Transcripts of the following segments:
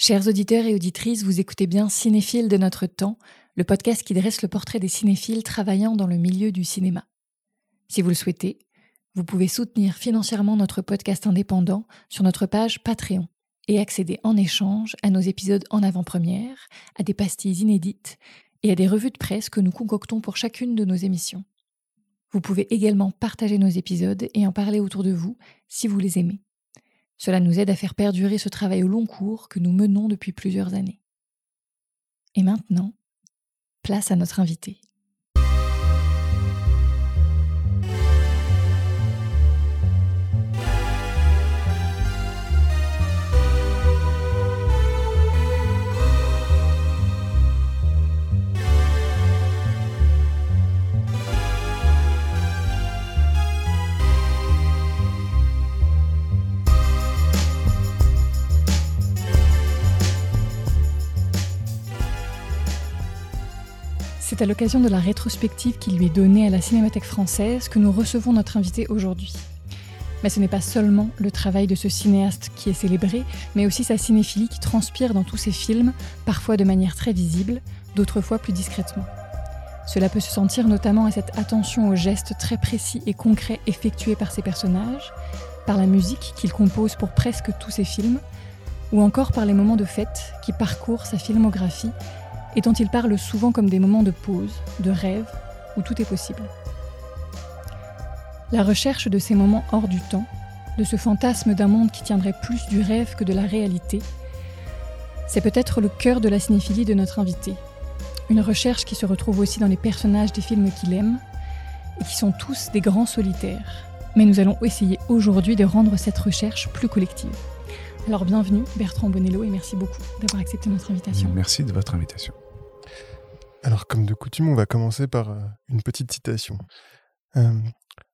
Chers auditeurs et auditrices, vous écoutez bien Cinéphile de notre temps, le podcast qui dresse le portrait des cinéphiles travaillant dans le milieu du cinéma. Si vous le souhaitez, vous pouvez soutenir financièrement notre podcast indépendant sur notre page Patreon et accéder en échange à nos épisodes en avant-première, à des pastilles inédites et à des revues de presse que nous concoctons pour chacune de nos émissions. Vous pouvez également partager nos épisodes et en parler autour de vous si vous les aimez. Cela nous aide à faire perdurer ce travail au long cours que nous menons depuis plusieurs années. Et maintenant, place à notre invité. C'est à l'occasion de la rétrospective qui lui est donnée à la Cinémathèque française que nous recevons notre invité aujourd'hui. Mais ce n'est pas seulement le travail de ce cinéaste qui est célébré, mais aussi sa cinéphilie qui transpire dans tous ses films, parfois de manière très visible, d'autres fois plus discrètement. Cela peut se sentir notamment à cette attention aux gestes très précis et concrets effectués par ses personnages, par la musique qu'il compose pour presque tous ses films, ou encore par les moments de fête qui parcourent sa filmographie et dont il parle souvent comme des moments de pause, de rêve, où tout est possible. La recherche de ces moments hors du temps, de ce fantasme d'un monde qui tiendrait plus du rêve que de la réalité, c'est peut-être le cœur de la cinéphilie de notre invité. Une recherche qui se retrouve aussi dans les personnages des films qu'il aime, et qui sont tous des grands solitaires. Mais nous allons essayer aujourd'hui de rendre cette recherche plus collective. Alors bienvenue Bertrand Bonello et merci beaucoup d'avoir accepté notre invitation. Merci de votre invitation. Alors comme de coutume, on va commencer par euh, une petite citation. Euh,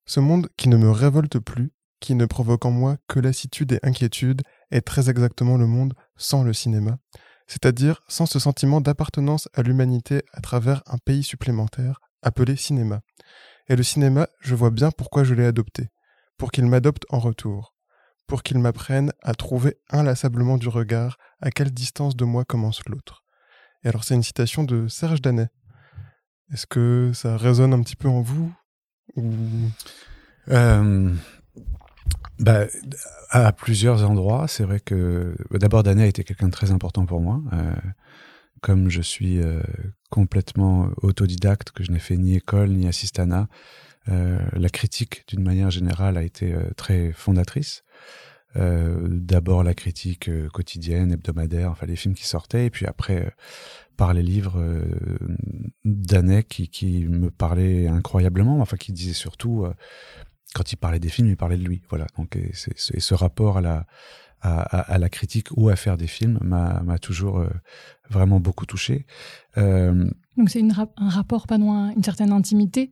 ce monde qui ne me révolte plus, qui ne provoque en moi que lassitude et inquiétude, est très exactement le monde sans le cinéma, c'est-à-dire sans ce sentiment d'appartenance à l'humanité à travers un pays supplémentaire appelé cinéma. Et le cinéma, je vois bien pourquoi je l'ai adopté, pour qu'il m'adopte en retour pour qu'il m'apprenne à trouver inlassablement du regard à quelle distance de moi commence l'autre. Et alors c'est une citation de Serge Danet. Est-ce que ça résonne un petit peu en vous euh, bah, À plusieurs endroits. C'est vrai que bah, d'abord Danet a été quelqu'un de très important pour moi. Euh, comme je suis euh, complètement autodidacte, que je n'ai fait ni école ni assistana, la critique d'une manière générale a été très fondatrice. Euh, d'abord la critique euh, quotidienne, hebdomadaire, enfin les films qui sortaient, et puis après euh, par les livres d'Anne qui, qui me parlaient incroyablement, enfin qui disait surtout quand il parlait des films, il parlait de lui. Voilà. Donc et, ce rapport à la à, la critique ou à faire des films m'a toujours vraiment beaucoup touché. Donc c'est un rapport pas loin, une certaine intimité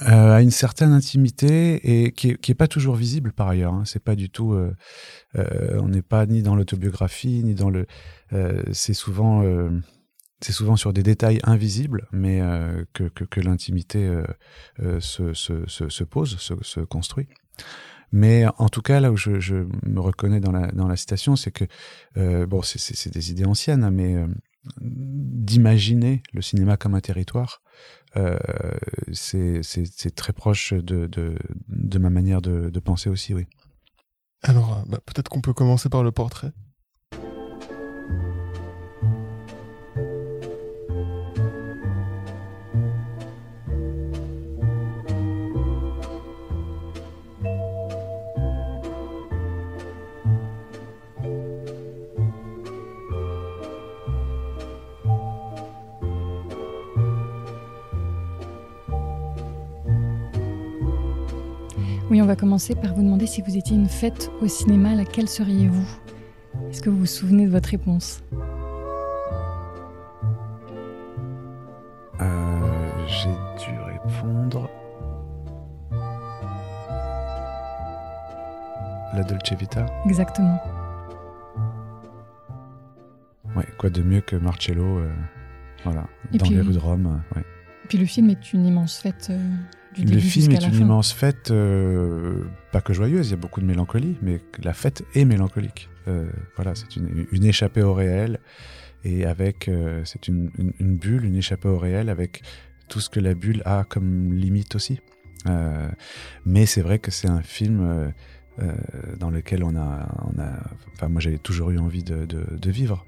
euh, à une certaine intimité et qui est, qui est pas toujours visible par ailleurs. Hein. C'est pas du tout. Euh, euh, on n'est pas ni dans l'autobiographie ni dans le. Euh, c'est souvent. Euh, c'est souvent sur des détails invisibles, mais que, que, que l'intimité se, se, se, se, pose, se, se, construit. Mais en tout cas, là où je, je me reconnais dans la, dans la citation, c'est que, bon, c'est des idées anciennes, hein, mais d'imaginer le cinéma comme un territoire, euh, c'est très proche de, ma manière de, de penser aussi, oui. Alors, euh, bah, peut-être qu'on peut commencer par le portrait. On va commencer par vous demander si vous étiez une fête au cinéma, laquelle seriez-vous? Est-ce que vous vous souvenez de votre réponse? Euh, J'ai dû répondre. La Dolce Vita Exactement. Ouais, quoi de mieux que Marcello, euh, voilà, dans les rues de Rome. Et puis le film est une immense fête. Du début Le film est la une fin. immense fête, euh, pas que joyeuse, il y a beaucoup de mélancolie, mais la fête est mélancolique. Euh, voilà, c'est une, une échappée au réel, et avec, euh, c'est une, une- une bulle, une échappée au réel, avec tout ce que la bulle a comme limite aussi. Mais c'est vrai que c'est un film dans lequel on a, on a, enfin moi j'avais toujours eu envie de, de, de vivre.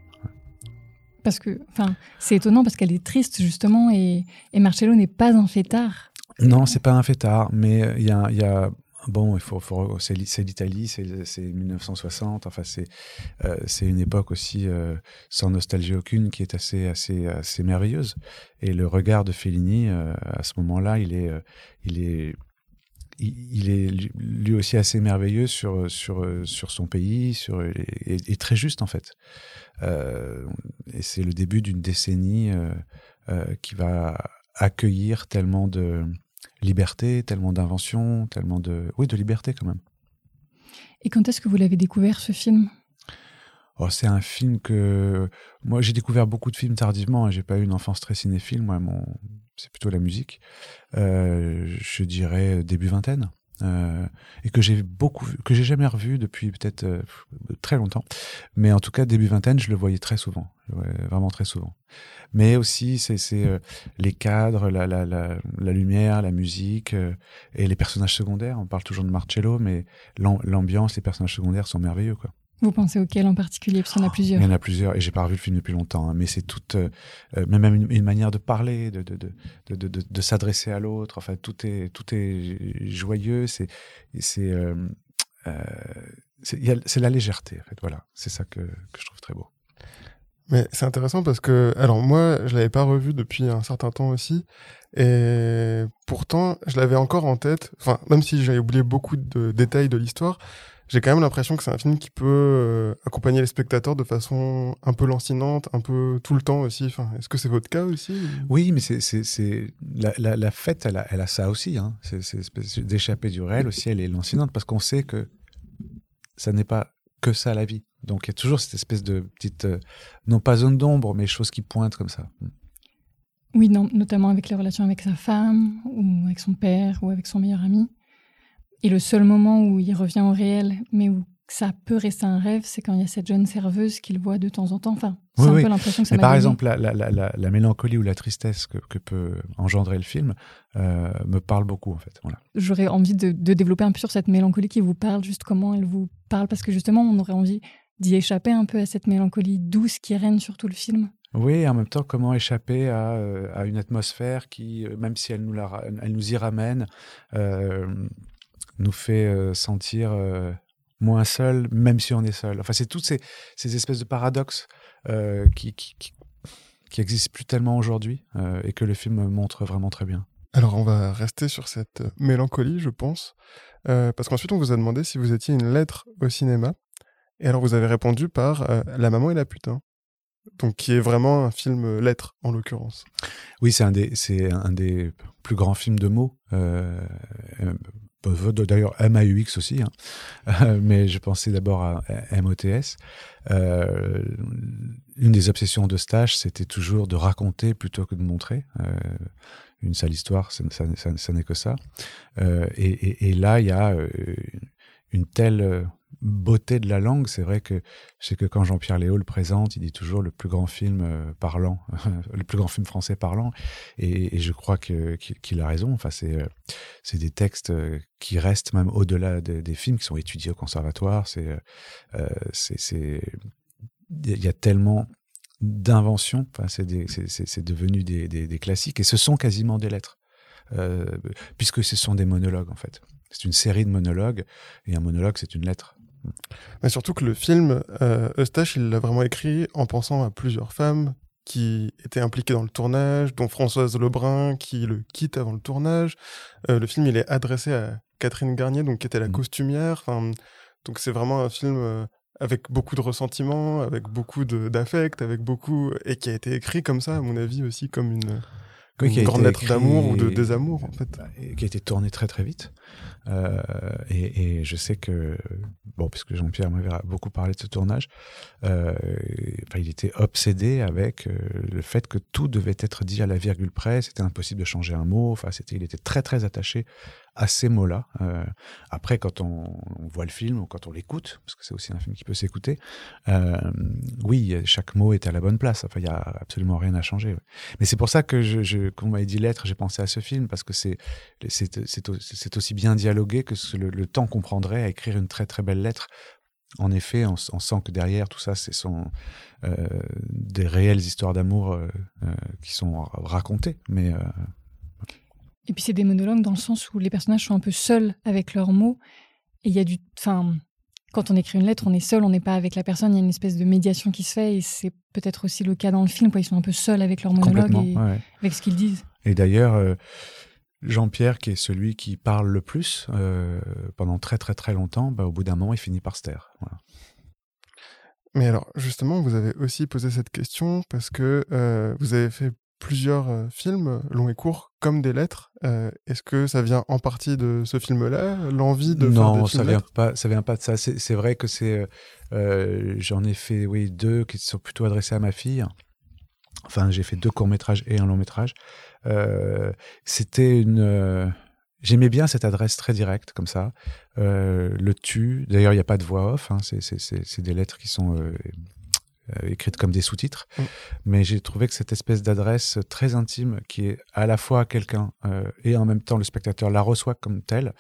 Parce que, enfin, c'est étonnant parce qu'elle est triste justement et, et Marcello n'est pas un fêtard. Non, c'est pas un fêtard, mais euh, il y a, il y a- bon, il faut, faut- c'est l'I- c'est l'Italie, c'est c'est 1960. Enfin, c'est euh, c'est une époque aussi euh, sans nostalgie aucune qui est assez assez assez merveilleuse. Et le regard de Fellini euh, à ce moment-là, il est il est il est lui- aussi assez merveilleux sur sur sur son pays, sur et, et très juste en fait. Et c'est le début d'une décennie qui va accueillir tellement de liberté, tellement d'invention, tellement de oui de liberté quand même. Et quand est-ce que vous l'avez découvert ce film? Oh, c'est un film que moi j'ai découvert beaucoup de films tardivement. hein. J'ai pas eu une enfance très cinéphile. Moi, mon c'est plutôt la musique. Euh, je dirais début vingtaine. Euh, et que j'ai beaucoup que j'ai jamais revu depuis peut-être euh, très longtemps. Mais en tout cas début vingtaine je le voyais très souvent. Vraiment très souvent. Mais aussi c'est euh, les cadres la, la, la, la lumière la musique euh, et les personnages secondaires. On parle toujours de Marcello mais l'am- l'ambiance les personnages secondaires sont merveilleux quoi Vous pensez auquel en particulier Parce qu'il y en a plusieurs. il y en a plusieurs, et j'ai pas revu le film depuis longtemps, hein, mais c'est toute, euh, euh, même une, une manière de parler, de, de, de, de, de, de- de s'adresser à l'autre. Enfin, tout est, tout est joyeux. C'est, c'est, euh, euh, c'est la légèreté. En fait, voilà, c'est ça que, que je trouve très beau. Mais c'est intéressant parce que, alors moi, je l'avais pas revu depuis un certain temps aussi, et pourtant, je l'avais encore en tête. Enfin, même si j'ai oublié beaucoup de détails de l'histoire, j'ai quand même l'impression que c'est un film qui peut euh, accompagner les spectateurs de façon un peu lancinante, un peu tout le temps aussi. Enfin, est-ce que c'est votre cas aussi ou- Oui, mais c'est, la, la, la fête, elle a, elle a ça aussi. Hein. C'est, d'échapper du réel aussi. Elle est lancinante parce qu'on sait que ça n'est pas que ça la vie. Donc il y a toujours cette espèce de petite, euh, non pas zone d'ombre, mais chose qui pointe comme ça. Oui, non, notamment avec les relations avec sa femme, ou avec son père, ou avec son meilleur ami. Et le seul moment où il revient au réel, mais où ça peut rester un rêve, c'est quand il y a cette jeune serveuse qu'il voit de temps en temps. Enfin, c'est Oui, un oui. peu l'impression que ça Mais m'a par donné. exemple, la, la, la, la, la mélancolie ou la tristesse que, que peut engendrer le film euh, me parle beaucoup en fait. Voilà. J'aurais envie de, de développer un peu sur cette mélancolie qui vous parle, juste comment elle vous parle, parce que justement, on aurait envie d'y échapper un peu à cette mélancolie douce qui règne sur tout le film. Oui, et en même temps, comment échapper à, euh, à une atmosphère qui, euh, même si elle nous, la, elle nous y ramène, euh, nous fait sentir moins seul, même si on est seul. Enfin, c'est toutes ces, ces espèces de paradoxes euh, qui, qui, qui, qui existent plus tellement aujourd'hui euh, et que le film montre vraiment très bien. Alors, on va rester sur cette mélancolie, je pense, euh, parce qu'ensuite, on vous a demandé si vous étiez une lettre au cinéma. Et alors, vous avez répondu par La maman et la putain. Donc, qui est vraiment un film lettre, en l'occurrence. Oui, c'est un des, un des plus grands films de mots. D'ailleurs, MAUX aussi, hein. Euh, mais je pensais d'abord à MOTS. Euh, une des obsessions de stage, c'était toujours de raconter plutôt que de montrer. Euh, une sale histoire, ça, ça, ça, ça n'est que ça. Euh, et, et, et, là, il y a euh, une telle beauté de la langue. C'est vrai que sais que quand Jean-Pierre Léo le présente, il dit toujours le plus grand film euh, parlant, le plus grand film français parlant. Et, je crois qu'il a raison. Enfin, c'est, euh, c'est des textes euh, qui restent même au-delà de, des films qui sont étudiés au conservatoire. C'est, euh, c'est, c'est, il y a tellement d'inventions. Enfin, c'est, c'est, c'est, c'est devenu des, des, classiques et ce sont quasiment des lettres. Euh, puisque ce sont des monologues en fait. C'est une série de monologues et un monologue c'est une lettre. Mais surtout que le film, euh, Eustache, il l'a vraiment écrit en pensant à plusieurs femmes qui étaient impliquées dans le tournage, dont Françoise Lebrun qui le quitte avant le tournage. Euh, le film, il est adressé à Catherine Garnier, donc qui était la costumière. Enfin, donc c'est vraiment un film euh, avec beaucoup de ressentiment, avec beaucoup d'affect, avec beaucoup et qui a été écrit comme ça, à mon avis aussi comme une comme grande lettre d'amour ou de désamour en fait. et qui a été tourné très très vite. Euh, et, je sais que, bon, puisque Jean-Pierre m'avait beaucoup parlé de ce tournage, euh, il était obsédé avec euh, le fait que tout devait être dit à la virgule près, c'était impossible de changer un mot, enfin, c'était, il était très très attaché à ces mots-là. Après, quand on, voit le film ou quand on l'écoute, parce que c'est aussi un film qui peut s'écouter, oui, chaque mot est à la bonne place, enfin, il y a absolument rien à changer. Mais c'est pour ça que, quand on m'avait dit lettre, j'ai pensé à ce film, parce que c'est, c'est aussi bien dialogué que ce- le, le temps qu'on prendrait à écrire une très très belle lettre. En effet, on, on sent que derrière tout ça, ce sont euh, des réelles histoires d'amour euh, euh, qui sont ra- racontées. Mais Et puis c'est des monologues dans le sens où les personnages sont un peu seuls avec leurs mots. Et il y a du. Enfin, quand on écrit une lettre, on est seul, on n'est pas avec la personne. Il y a une espèce de médiation qui se fait. Et c'est peut-être aussi le cas dans le film. Quoi. Ils sont un peu seuls avec leurs monologues et ouais, ouais. avec ce qu'ils disent. Et d'ailleurs, euh, Jean-Pierre, qui est celui qui parle le plus euh, pendant très très très longtemps, bah, au bout d'un moment, il finit par se taire. Voilà. Mais alors, justement, vous avez aussi posé cette question parce que euh, vous avez fait plusieurs euh, films, longs et courts, comme des lettres. Euh, Est-ce que ça vient en partie de ce film-là, l'envie de faire non, des ça films vient pas. Ça vient pas de ça. C'est vrai que c'est. J'en ai fait, oui, deux qui sont plutôt adressés à ma fille. Enfin, j'ai fait deux courts métrages et un long métrage. Euh, C'était une. euh, J'aimais bien cette adresse très directe comme ça. Euh, le tu. D'ailleurs, il n'y a pas de voix off. hein, c'est- des lettres qui sont euh, écrites comme des sous-titres. Mm. Mais j'ai trouvé que cette espèce d'adresse très intime, qui est à la fois quelqu'un euh, et en même temps le spectateur la reçoit comme telle,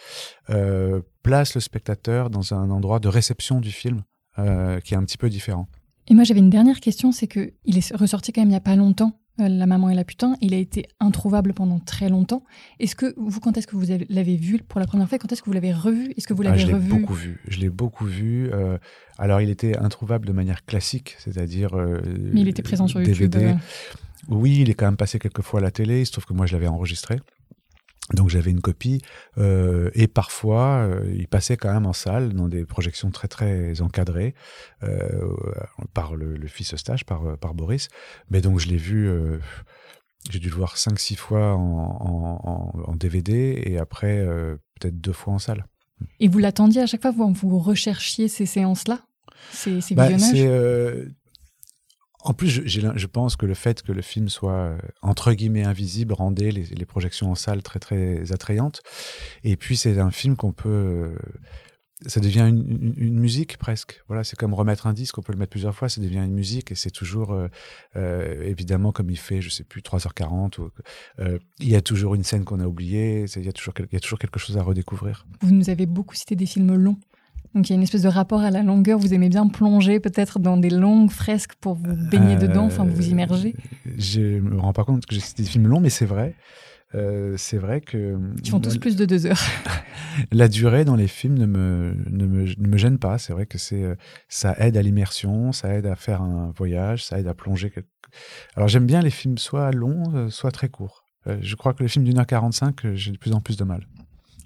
euh, place le spectateur dans un endroit de réception du film euh, qui est un petit peu différent. Et moi, j'avais une dernière question c'est que il est ressorti quand même il n'y a pas longtemps. Euh, la maman et la putain, il a été introuvable pendant très longtemps. Est-ce que vous, quand est-ce que vous avez- l'avez vu pour la première fois Quand est-ce que vous l'avez revu? Est-ce que vous Ah, l'avez je l'ai revu? beaucoup vu. Je l'ai beaucoup vu. euh, alors, il était introuvable de manière classique, c'est-à-dire. euh, Mais il était présent sur YouTube. DVD. euh, Oui, il est quand même passé quelques fois à la télé. Il se trouve que moi, je l'avais enregistré. Donc j'avais une copie euh, et parfois euh, il passait quand même en salle dans des projections très très encadrées euh, par le, le fils Eustache, par, par Boris. Mais donc je l'ai vu, j'ai dû le voir 5-6 fois en, en, en- en DVD et après peut-être deux fois en salle. Et vous l'attendiez à chaque fois? Vous, vous recherchiez ces séances-là? Ces, ces Bah, visionnages? En plus, je, pense que le fait que le film soit euh, entre guillemets invisible rendait les, projections en salle très très attrayantes. Et puis c'est un film qu'on peut, euh, ça devient une, musique presque. Voilà, c'est comme remettre un disque, on peut le mettre plusieurs fois, ça devient une musique et c'est toujours euh, évidemment comme il fait, je sais plus 3h40. Ou, il y a toujours une scène qu'on a oubliée, il y a toujours quelque chose à redécouvrir. Vous nous avez beaucoup cité des films longs. Donc il y a une espèce de rapport à la longueur. Vous aimez bien plonger peut-être dans des longues fresques pour vous baigner Euh, dedans, enfin vous immerger. Je me rends pas compte que cité des films longs, mais c'est vrai. Euh, c'est vrai que Qui font tous plus de deux heures. la durée dans les films ne me, ne me, ne me gêne pas. C'est vrai que c'est euh, ça aide à l'immersion, ça aide à faire un voyage, ça aide à plonger. quelque- Alors j'aime bien les films soit longs, soit très courts. Je crois que les films d'une heure 45, euh, j'ai de plus en plus de mal.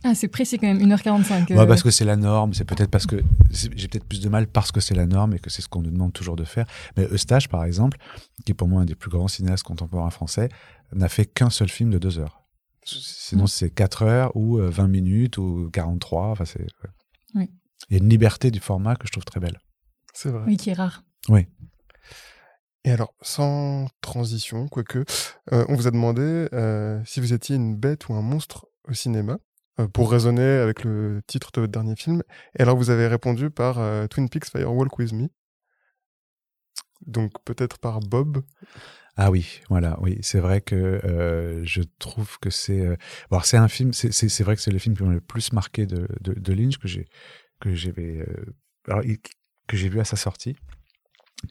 Ah, c'est précis quand même, 1h45. Ouais, euh, parce que c'est la norme, c'est peut-être parce que j'ai peut-être plus de mal parce que c'est la norme et que c'est ce qu'on nous demande toujours de faire. Mais Eustache, par exemple, qui est pour moi un des plus grands cinéastes contemporains français, n'a fait qu'un seul film de deux heures. Sinon, Mm. c'est 4 heures ou euh, 20 minutes ou 43. Enfin, c'est. ouais. Oui. Il y a une liberté du format que je trouve très belle. C'est vrai. Oui, qui est rare. Et alors, sans transition, quoique, euh, on vous a demandé euh, si vous étiez une bête ou un monstre au cinéma, euh, pour raisonner avec le titre de votre dernier film. Et alors, vous avez répondu par euh, Twin Peaks Firewalk With Me. Donc, peut-être par Bob. Ah oui, voilà, oui, c'est vrai que euh, je trouve que c'est. euh, c'est un film, c'est- vrai que c'est le film qui m'a le plus marqué de, de, Lynch que j'ai euh, que j'ai vu à sa sortie,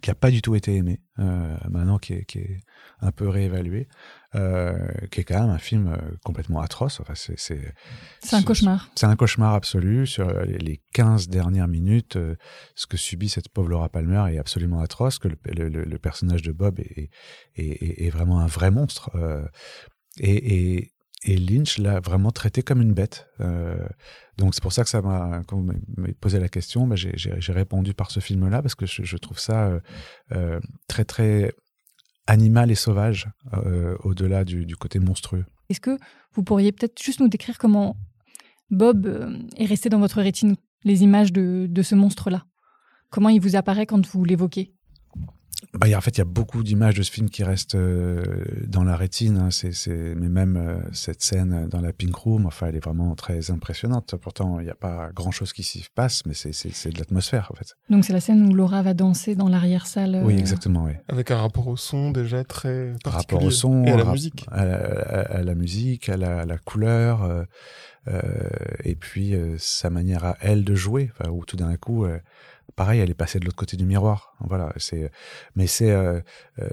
qui a pas du tout été aimé, euh, maintenant qui est, qui est un peu réévalué, euh, qui est quand même un film euh, complètement atroce. Enfin, c'est c'est C'est un cauchemar. c'est un cauchemar absolu. Sur les- les 15 dernières minutes, euh, ce que subit cette pauvre Laura Palmer est absolument atroce, que le, le- le- le personnage de Bob est, est- est- est vraiment un vrai monstre. et, et- et Lynch l'a vraiment traité comme une bête. Euh, donc c'est pour ça que ça m'a, quand vous m'avez posé la question, bah, j'ai- répondu par ce film-là, parce que je, trouve ça euh, euh, très très animal et sauvage, au-delà du, côté monstrueux. Est-ce que vous pourriez peut-être juste nous décrire comment Bob est resté dans votre rétine, les images de ce monstre-là? Comment il vous apparaît quand vous l'évoquez? Bah, en fait, il y a beaucoup d'images de ce film qui restent euh, dans la rétine. Hein. C'est, c'est, mais même euh, cette scène dans la Pink Room, enfin, elle est vraiment très impressionnante. Pourtant, il n'y a pas grand-chose qui s'y passe, mais c'est, c'est, c'est de l'atmosphère, en fait. Donc, c'est la scène où Laura va danser dans l'arrière-salle. Oui, euh, exactement, oui. Avec un rapport au son déjà très particulier. Rapport au son, et à la musique. À la, à, la, musique, à la, la couleur, euh, et puis sa manière à elle de jouer, où tout d'un coup pareil, elle est passée de l'autre côté du miroir. Voilà, c'est, mais c'est euh, euh,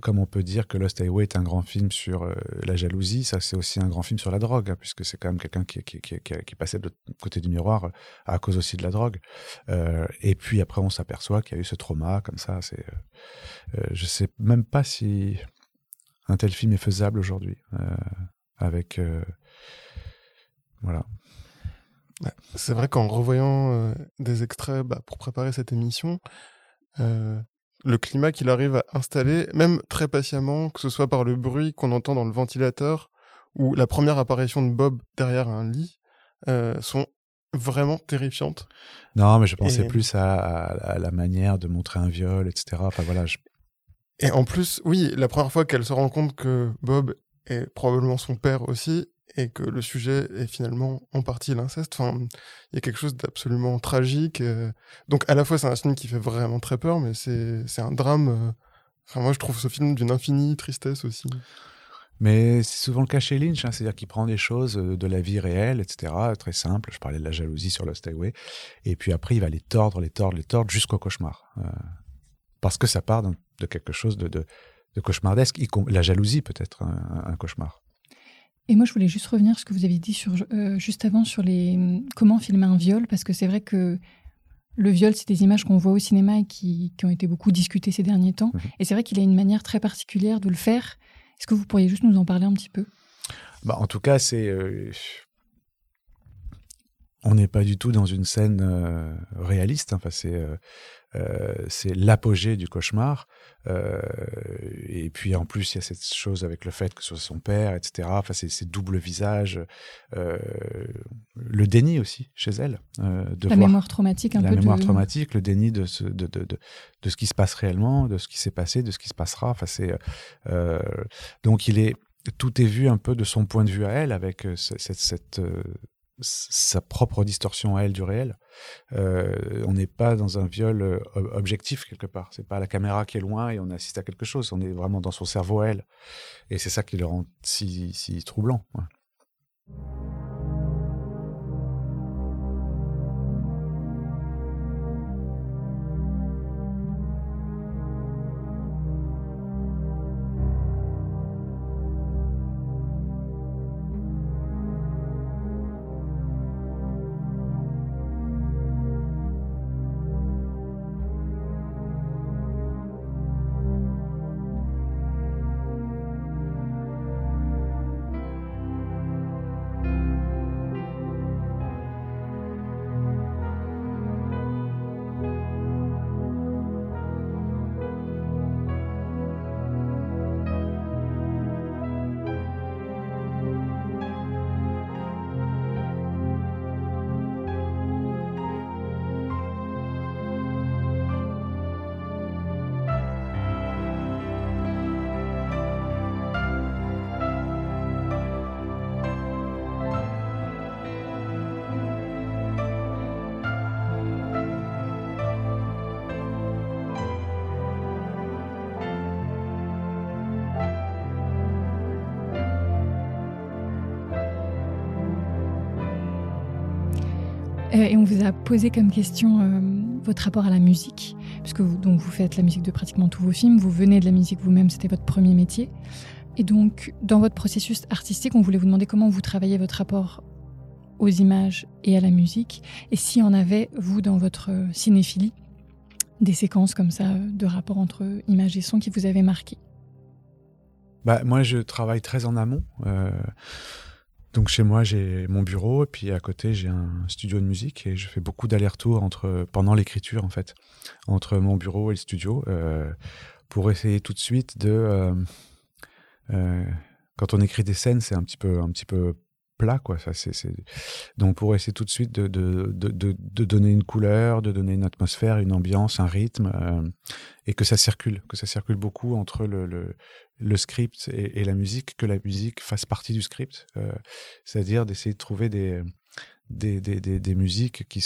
comme on peut dire que Lost Highway est un grand film sur euh, la jalousie, ça c'est aussi un grand film sur la drogue, hein, puisque c'est quand même quelqu'un qui, qui, qui, qui, est passé de l'autre côté du miroir à cause aussi de la drogue. et puis après, on s'aperçoit qu'il y a eu ce trauma comme ça. C'est, je sais même pas si un tel film est faisable aujourd'hui avec voilà. C'est vrai qu'en revoyant euh, des extraits bah, pour préparer cette émission, euh, le climat qu'il arrive à installer, même très patiemment, que ce soit par le bruit qu'on entend dans le ventilateur ou la première apparition de Bob derrière un lit, euh, sont vraiment terrifiantes. Non, mais je pensais plus à, la manière de montrer un viol, etc. Enfin voilà. Et en plus, oui, la première fois qu'elle se rend compte que Bob est probablement son père aussi, et que le sujet est finalement en partie l'inceste. Enfin, il y a quelque chose d'absolument tragique. Euh. Donc, à la fois, c'est un film qui fait vraiment très peur, mais c'est un drame. Euh. Enfin, moi, je trouve ce film d'une infinie tristesse aussi. Mais c'est souvent le cas chez Lynch, hein, c'est-à-dire qu'il prend des choses euh, de la vie réelle, etc., très simple. Je parlais de la jalousie sur Lost Highway, et puis après, il va les tordre, les tordre, les tordre jusqu'au cauchemar, parce que ça part de quelque chose de, de, de cauchemardesque. La jalousie peut être un cauchemar. Et moi, je voulais juste revenir sur ce que vous avez dit sur, euh, juste avant sur les comment filmer un viol, parce que c'est vrai que le viol, c'est des images qu'on voit au cinéma et qui, qui, ont été beaucoup discutées ces derniers temps. Mhm. Et c'est vrai qu'il a une manière très particulière de le faire. Est-ce que vous pourriez juste nous en parler un petit peu? Bah, En tout cas, c'est. Euh, on n'est pas du tout dans une scène euh, réaliste. Enfin, c'est euh, c'est l'apogée du cauchemar. Euh, et puis en plus, il y a cette chose avec le fait que ce soit son père, etc. Enfin, c'est ces doubles visages, euh, le déni aussi chez elle. de la mémoire traumatique, un la peu. La mémoire traumatique, le déni de ce, de, de, de, de, ce qui se passe réellement, de ce qui s'est passé, de ce qui se passera. Enfin, c'est donc il est tout est vu un peu de son point de vue à elle, avec cette, cette, sa propre distorsion à elle du réel. Euh, on n'est pas dans un viol euh, objectif quelque part. C'est pas la caméra qui est loin et on assiste à quelque chose. On est vraiment dans son cerveau à elle. Et c'est ça qui le rend si, si troublant. Et on vous a posé comme question euh, votre rapport à la musique, puisque vous, donc vous faites la musique de pratiquement tous vos films, vous venez de la musique vous-même, c'était votre premier métier. Et donc, dans votre processus artistique, on voulait vous demander comment vous travaillez votre rapport aux images et à la musique, et si en avait, vous, dans votre cinéphilie, des séquences comme ça de rapport entre images et son qui vous avaient marqué? Bah, moi, je travaille très en amont. Euh, donc chez moi, j'ai mon bureau et puis à côté, j'ai un studio de musique et je fais beaucoup d'allers-retours entre pendant l'écriture en fait, entre mon bureau et le studio. Euh, pour essayer tout de suite de quand on écrit des scènes, c'est un petit peu un petit peu donc pour essayer tout de suite de, donner une couleur de donner une atmosphère une ambiance un rythme et que ça circule que ça circule beaucoup entre le, script et, la musique que la musique fasse partie du script c'est-à-dire d'essayer de trouver des musiques qui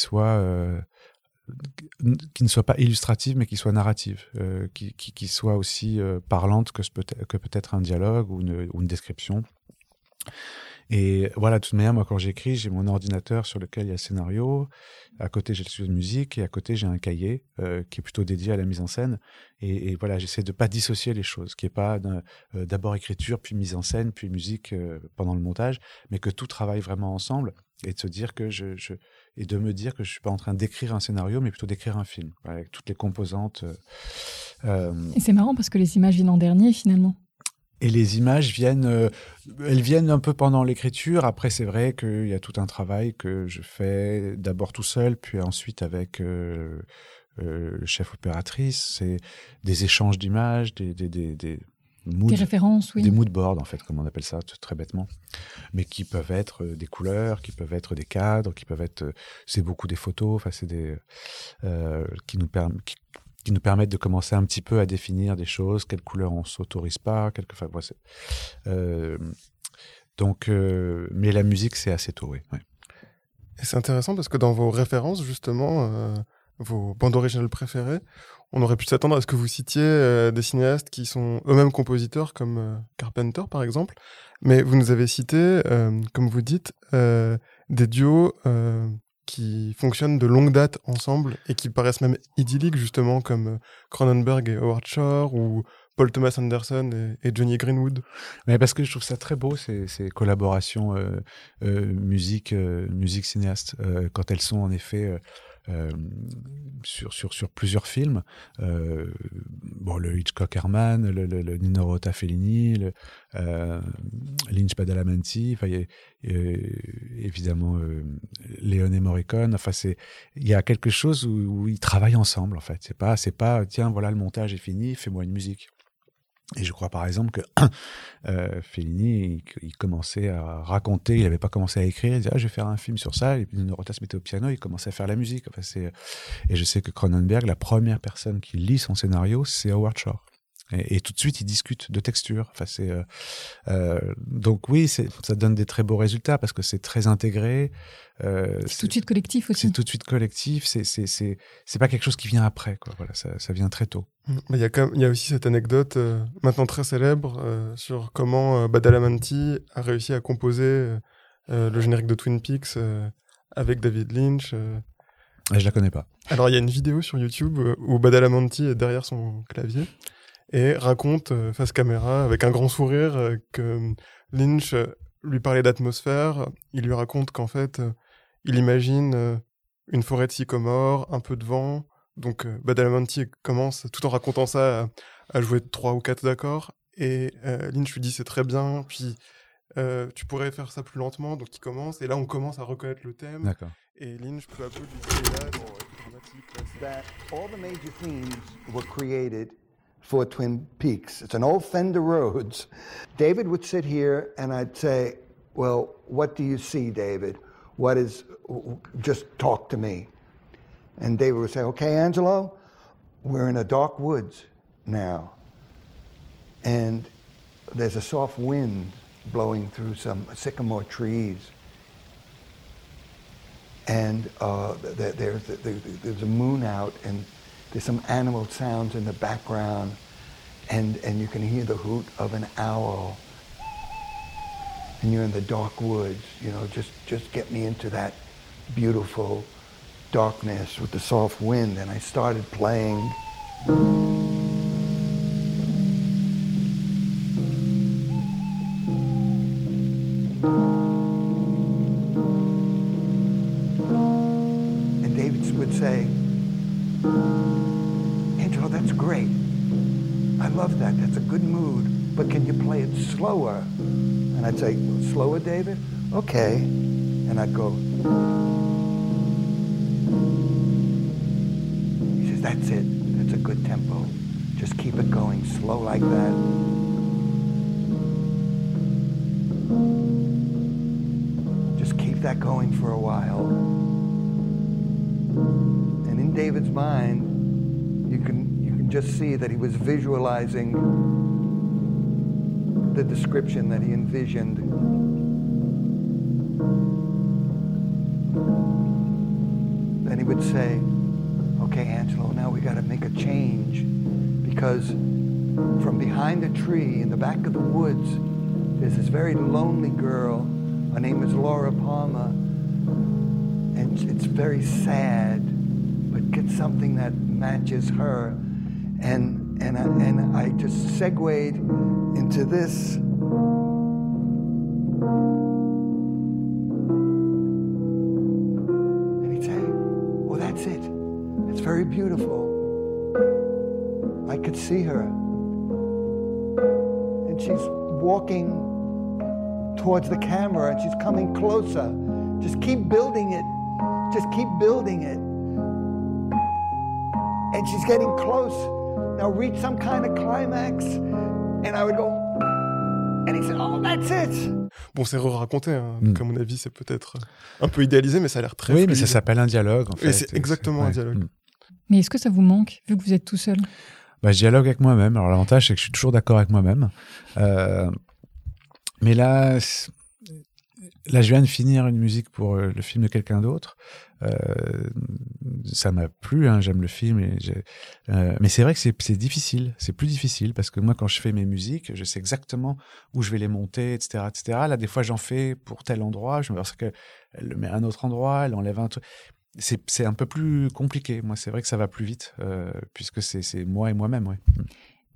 qui ne soient pas illustratives mais qui soient narratives, euh, qui, qui, qui, soient aussi euh, parlantes que, peut-être un dialogue ou une, description. Et voilà, de toute manière, moi quand j'écris, j'ai mon ordinateur sur lequel il y a scénario, à côté j'ai le studio de musique et à côté j'ai un cahier euh, qui est plutôt dédié à la mise en scène. Et, voilà, j'essaie de pas dissocier les choses, qui est pas d'abord écriture puis mise en scène puis musique pendant le montage, mais que tout travaille vraiment ensemble et de se dire que je, je et de me dire que je suis pas en train d'écrire un scénario, mais plutôt d'écrire un film avec toutes les composantes. Euh, euh, et c'est marrant parce que les images viennent en dernier finalement. Et les images viennent, euh, elles viennent un peu pendant l'écriture. Après, c'est vrai qu'il y a tout un travail que je fais d'abord tout seul, puis ensuite avec le chef opératrice. C'est des échanges d'images, des, des, des des références, oui. Des mood boards, en fait, comme on appelle ça très bêtement. Mais qui peuvent être euh, des couleurs, qui peuvent être des cadres, qui peuvent être. Euh, c'est beaucoup des photos, enfin, c'est des. Euh, qui, nous qui, nous permettent de commencer un petit peu à définir des choses, quelles couleurs on s'autorise pas, quelques. Enfin, euh, donc, mais la musique, c'est assez tôt, oui. Et c'est intéressant parce que dans vos références, justement, vos bandes originales préférées, on aurait pu s'attendre à ce que vous citiez euh, des cinéastes qui sont eux-mêmes compositeurs, comme euh, Carpenter par exemple, mais vous nous avez cité, euh, comme vous dites, des duos qui fonctionnent de longue date ensemble et qui paraissent même idylliques, justement, comme Cronenberg et Howard Shore ou Paul Thomas Anderson et, Johnny Greenwood. Mais parce que je trouve ça très beau ces, collaborations musique musique cinéaste quand elles sont en effet euh, sur, sur, sur plusieurs films. Euh, bon, le Hitchcock Herman, le, le, le Nino Rota Fellini, le, euh, Lynch Badalamenti, enfin, évidemment euh, Léoné Morricone. Enfin, il y a quelque chose où, où, ils travaillent ensemble en fait. C'est pas c'est pas tiens voilà le montage est fini, fais-moi une musique. Et je crois par exemple que euh, Fellini, il, commençait à raconter, il n'avait pas commencé à écrire, il disait ah, je vais faire un film sur ça, et puis Neurotas mettait au piano, il commençait à faire la musique. Enfin, et je sais que Cronenberg, la première personne qui lit son scénario, c'est Howard Shore. Et, tout de suite, ils discutent de texture. Enfin, c'est euh, euh, donc oui, ça donne des très beaux résultats parce que c'est très intégré. Euh, c'est tout de suite collectif aussi. C'est tout de suite collectif. C'est c'est c'est c'est pas quelque chose qui vient après. Quoi. Voilà, ça, ça vient très tôt. Mmh. Il y a il y a aussi cette anecdote maintenant très célèbre sur comment Badalamenti a réussi à composer le générique de Twin Peaks avec David Lynch. Ah, je la connais pas. Alors il y a une vidéo sur YouTube où Badalamenti est derrière son clavier et raconte euh, face caméra avec un grand sourire euh, que euh, Lynch lui parlait d'atmosphère. Il lui raconte qu'en fait, il imagine une forêt de sycomore, un peu de vent. Donc Badalamenti commence, tout en racontant ça, à, jouer trois ou quatre accords. Et Lynch lui dit c'est très bien, puis tu pourrais faire ça plus lentement. Donc il commence, et là on commence à reconnaître le thème. D'accord. Et Lynch peu à peu lui dit là, dramatique. That for Twin Peaks. It's an old Fender Rhodes. David would sit here and I'd say, Well, what do you see, David? What is, just talk to me. And David would say, Okay, Angelo, we're in a dark woods now. And there's a soft wind blowing through some sycamore trees. And uh, there's a moon out, and there's some animal sounds in the background, and, and you can hear the hoot of an owl. And you're in the dark woods, you know, just, just get me into that beautiful darkness with the soft wind. And I started playing. Slower? And I'd say, slower, David? Okay. And I'd go. He says, that's it. That's a good tempo. Just keep it going slow like that. Just keep that going for a while. And in David's mind, you can you can just see that he was visualizing the description that he envisioned. Then he would say, Okay, Angelo, now we got to make a change because from behind a tree in the back of the woods, there's this very lonely girl. Her name is Laura Palmer. And it's very sad, but get something that matches her. And, and, I, and I just segued into this. And he'd say, Well, that's it. It's very beautiful. I could see her. And she's walking towards the camera and she's coming closer. Just keep building it. Just keep building it. And she's getting close. Now reach some kind of climax. And I would go, and he said, Oh, that's it. Bon, c'est re-raconté, hein. Mm. à mon avis, c'est peut-être un peu idéalisé, mais ça a l'air très Oui, mais ça s'appelle un dialogue, en fait. Et c'est exactement un dialogue. Mm. Mais est-ce que ça vous manque, vu que vous êtes tout seul? Bah, je dialogue avec moi-même. Alors l'avantage, c'est que je suis toujours d'accord avec moi-même. Euh, mais là, là, je viens de finir une musique pour euh, le film de quelqu'un d'autre. Euh, ça m'a plu, hein, j'aime le film. Et euh, mais c'est vrai que c'est difficile. C'est plus difficile parce que moi, quand je fais mes musiques, je sais exactement où je vais les monter, etc., etc. Là, des fois, j'en fais pour tel endroit. Je me parce que elle le met à un autre endroit, elle enlève un truc. C'est un peu plus compliqué. Moi, c'est vrai que ça va plus vite euh, puisque c'est c'est moi et moi-même. Ouais.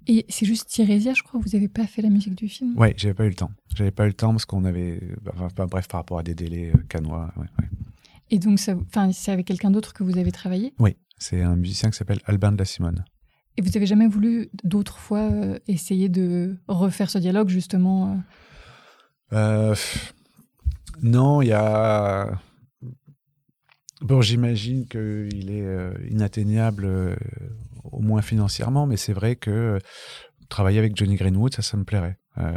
Et c'est juste Tirésia, je crois, vous n'avez pas fait la musique du film? Ouais, j'avais pas eu le temps. J'avais pas eu le temps parce qu'on avait, enfin, bref, par rapport à des délais euh, canois. Ouais, ouais. Et donc, c'est avec quelqu'un d'autre que vous avez travaillé? Oui, c'est un musicien qui s'appelle Albin de la Simone. Et vous avez jamais voulu d'autres fois euh, essayer de refaire ce dialogue, justement euh, non, il y a. Bon, j'imagine qu'il est euh, inatteignable, au moins financièrement, mais c'est vrai que euh, travailler avec Johnny Greenwood, ça, ça me plairait. Euh,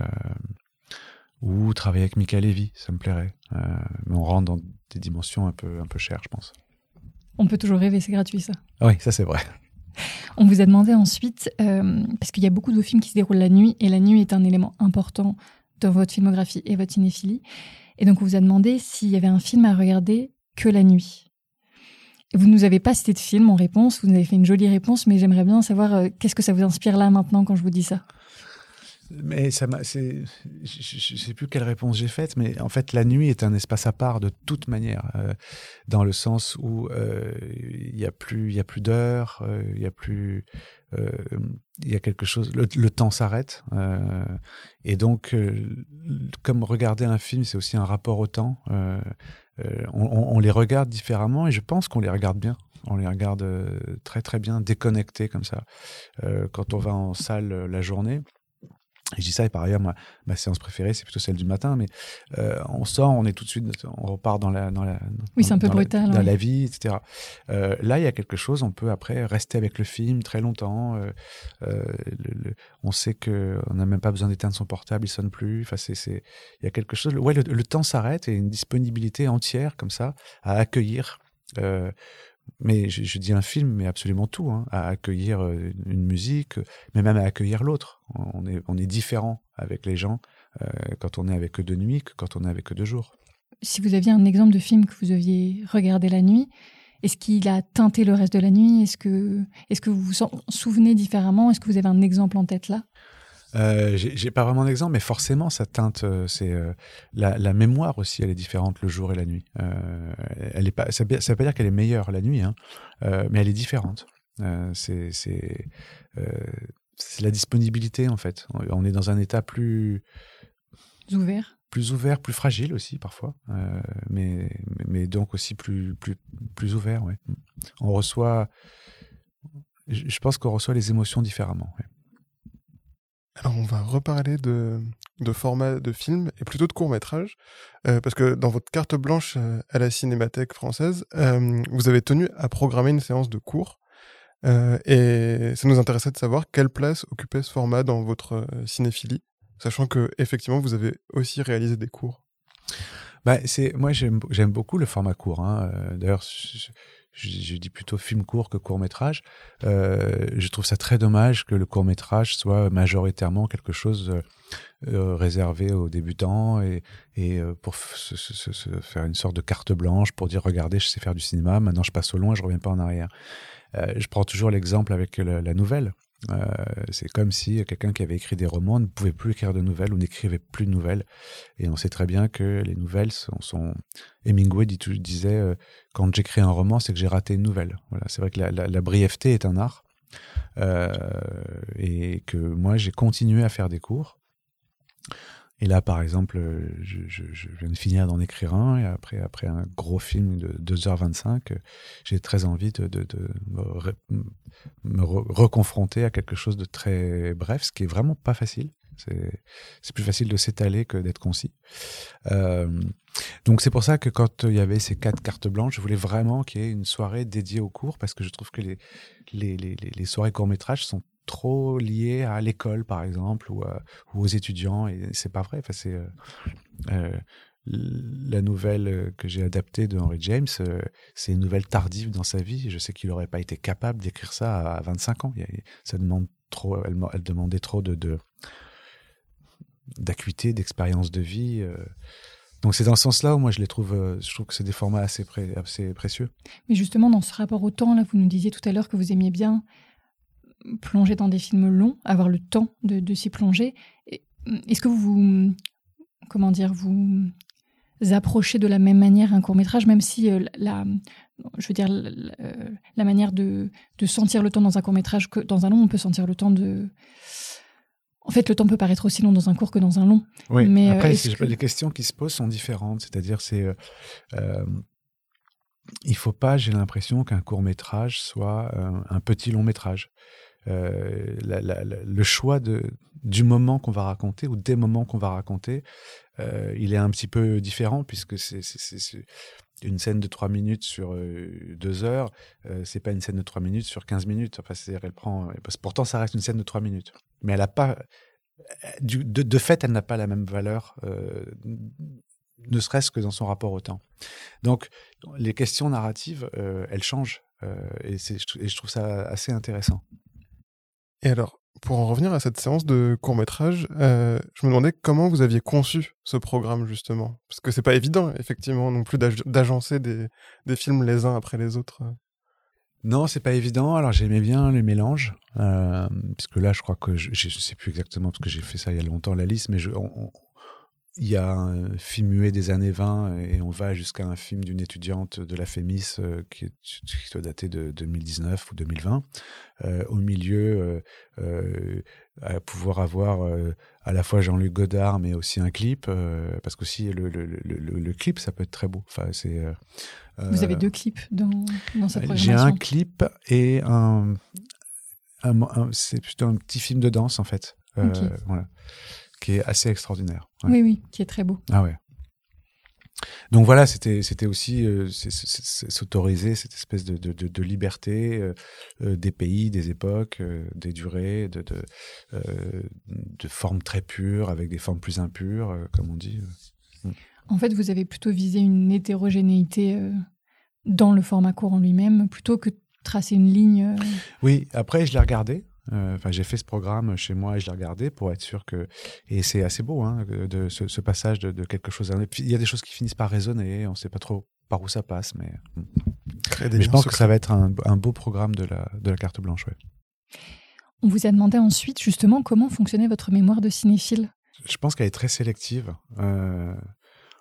ou travailler avec Michael Levy, ça me plairait. Euh, mais on rentre dans des dimensions un peu, un peu chères, je pense. On peut toujours rêver, c'est gratuit ça. Oui, ça c'est vrai. On vous a demandé ensuite, euh, parce qu'il y a beaucoup de vos films qui se déroulent la nuit, et la nuit est un élément important dans votre filmographie et votre cinéphilie. Et donc on vous a demandé s'il y avait un film à regarder que la nuit. Vous ne nous avez pas cité de film en réponse, vous nous avez fait une jolie réponse, mais j'aimerais bien savoir euh, qu'est-ce que ça vous inspire là maintenant quand je vous dis ça? Mais ça m'a, je ne sais plus quelle réponse j'ai faite, mais en fait, la nuit est un espace à part de toute manière, euh, dans le sens où euh, il y a plus, d'heures, il y a plus, il y a quelque chose, le, temps s'arrête, et donc, comme regarder un film, c'est aussi un rapport au temps. Euh, on, les regarde différemment, et je pense qu'on les regarde bien. On les regarde euh, très très bien, déconnectés comme ça. Euh, quand on va en salle la journée. Et je dis ça, et par ailleurs, ma, ma séance préférée, c'est plutôt celle du matin, mais euh, on sort, on est tout de suite, on repart dans la, dans la, Oui, c'est un peu dans la- dans vie, etc. Euh, là, il y a quelque chose, on peut après rester avec le film très longtemps. euh, euh, le- le- on sait que on n'a même pas besoin d'éteindre son portable, il sonne plus. Enfin, c'est, c'est, il y a quelque chose. Ouais, le, le temps s'arrête et une disponibilité entière comme ça à accueillir. euh, mais je, dis un film, mais absolument tout, hein, à accueillir euh, une musique, mais même à accueillir l'autre. On est, on est différent avec les gens euh, quand on est avec eux de nuit que quand on est avec eux de jour. Si vous aviez un exemple de film que vous aviez regardé la nuit, est-ce qu'il a teinté le reste de la nuit? Est-ce que, est que vous vous en souvenez différemment? Est-ce que vous avez un exemple en tête là? Euh, j'ai pas vraiment d'exemple, mais forcément, ça teinte. euh, c'est euh, la, la mémoire aussi, elle est différente le jour et la nuit. Euh, elle est pas, ça ne veut pas dire qu'elle est meilleure la nuit, hein, euh, mais elle est différente. Euh, c'est c'est euh, la disponibilité en fait. On- est dans un état plus Ouvert plus ouvert, plus fragile aussi parfois, euh, mais, mais donc aussi plus plus plus ouvert. Ouais. On reçoit. Je je pense qu'on reçoit les émotions différemment. ouais. Alors, on va reparler de, de format de film et plutôt de court-métrage, euh, parce que dans votre carte blanche euh, à la Cinémathèque française, euh, vous avez tenu à programmer une séance de cours. Euh, et ça nous intéressait de savoir quelle place occupait ce format dans votre euh, cinéphilie, sachant que effectivement vous avez aussi réalisé des cours. Bah, c'est moi j'aime j'aime beaucoup le format court. Hein. Euh, d'ailleurs, je, je, dis plutôt film court que court métrage. Euh, je trouve ça très dommage que le court métrage soit majoritairement quelque chose euh, réservé aux débutants et, et pour se, se, se, faire une sorte de carte blanche pour dire regardez je sais faire du cinéma maintenant je passe au loin je reviens pas en arrière. je prends toujours l'exemple avec la nouvelle. Euh, c'est comme si quelqu'un qui avait écrit des romans ne pouvait plus écrire de nouvelles ou n'écrivait plus de nouvelles. Et on sait très bien que les nouvelles sont... Hemingway disait euh, quand j'écris un roman, c'est que j'ai raté une nouvelle. Voilà, c'est vrai que la, brièveté est un art. Euh, et que moi, j'ai continué à faire des cours. Et là, par exemple, euh, je, viens de finir d'en écrire un, et après, après un gros film de 2h25, j'ai très envie de me, reconfronter à quelque chose de très bref, ce qui est vraiment pas facile. C'est plus facile de s'étaler que d'être concis. Euh, donc c'est pour ça que quand il y avait ces quatre cartes blanches, je voulais vraiment qu'il y ait une soirée dédiée au cours, parce que je trouve que les, les, les, soirées court-métrage sont trop lié à l'école, par exemple, ou, ou, aux étudiants. Et c'est pas vrai. Enfin, c'est euh, euh la nouvelle que j'ai adaptée de Henry James. Euh, c'est une nouvelle tardive dans sa vie. Je sais qu'il n'aurait pas été capable d'écrire ça à 25 ans. Ça demande trop. Elle demandait trop de d'acuité, d'expérience de vie. Euh. Donc c'est dans ce sens-là où moi je les trouve, je trouve que c'est des formats assez, précieux. Mais justement dans ce rapport au temps, là, vous nous disiez tout à l'heure que vous aimiez bien plonger dans des films longs, avoir le temps de, s'y plonger. Est-ce que vous, comment dire, vous approchez de la même manière un court métrage, même si euh, la, je veux dire, la, manière de, sentir le temps dans un court métrage que dans un long, on peut sentir le temps de. En fait, le temps peut paraître aussi long dans un court que dans un long. Oui. Mais euh, après, les questions qui se posent sont différentes. C'est-à-dire, c'est euh, euh il faut pas, j'ai l'impression qu'un court métrage soit un petit long métrage. Euh, le choix de, du moment qu'on va raconter ou des moments qu'on va raconter, euh, il est un petit peu différent puisque c'est une scène de 3 minutes sur 2 euh, heures, c'est pas une scène de 3 minutes sur 15 minutes. Enfin, c'est-à-dire, elle prend. Pourtant, ça reste une scène de 3 minutes. Mais elle a pas. Du, de, fait, elle n'a pas la même valeur, ne serait-ce que dans son rapport au temps. Donc, les questions narratives, elles changent. et, je trouve ça assez intéressant. Et alors, pour en revenir à cette séance de court métrage, euh, je me demandais comment vous aviez conçu ce programme justement, parce que c'est pas évident effectivement non plus d'agencer des, films les uns après les autres. Non, c'est pas évident. Alors j'aimais bien le mélange, euh, puisque là je crois que je, je sais plus exactement parce que j'ai fait ça il y a longtemps la liste, mais il y a un film muet des années 20 et on va jusqu'à un film d'une étudiante de la FEMIS euh, qui, qui doit dater de 2019 ou 2020. Euh, au milieu, à pouvoir avoir à la fois Jean-Luc Godard mais aussi un clip, parce qu'aussi le, le, le, le, clip ça peut être très beau. Enfin, c'est, Vous avez deux clips dans, dans cette programmation J'ai un clip et un, un, c'est plutôt un petit film de danse en fait. Voilà qui est assez extraordinaire. Oui, oui, qui est très beau. Ah ouais. Donc voilà, c'était c'était aussi euh, s'autoriser cette espèce de, de, de, liberté euh, euh, des pays, des époques, des durées, de, de, de, formes très pures avec des formes plus impures, comme on dit. En fait, vous avez plutôt visé une hétérogénéité dans le format court en lui-même, plutôt que tracer une ligne. Oui, après, je l'ai regardé. Euh, enfin, j'ai fait ce programme chez moi et je l'ai regardé pour être sûr que. Et c'est assez beau, hein, de, ce, passage de, quelque chose à un Il y a des choses qui finissent par résonner, on ne sait pas trop par où ça passe, mais. Mais je pense que ça va être un, beau programme de la, de la carte blanche, ouais. On vous a demandé ensuite, justement, comment fonctionnait votre mémoire de cinéphile? Je pense qu'elle est très sélective. Euh...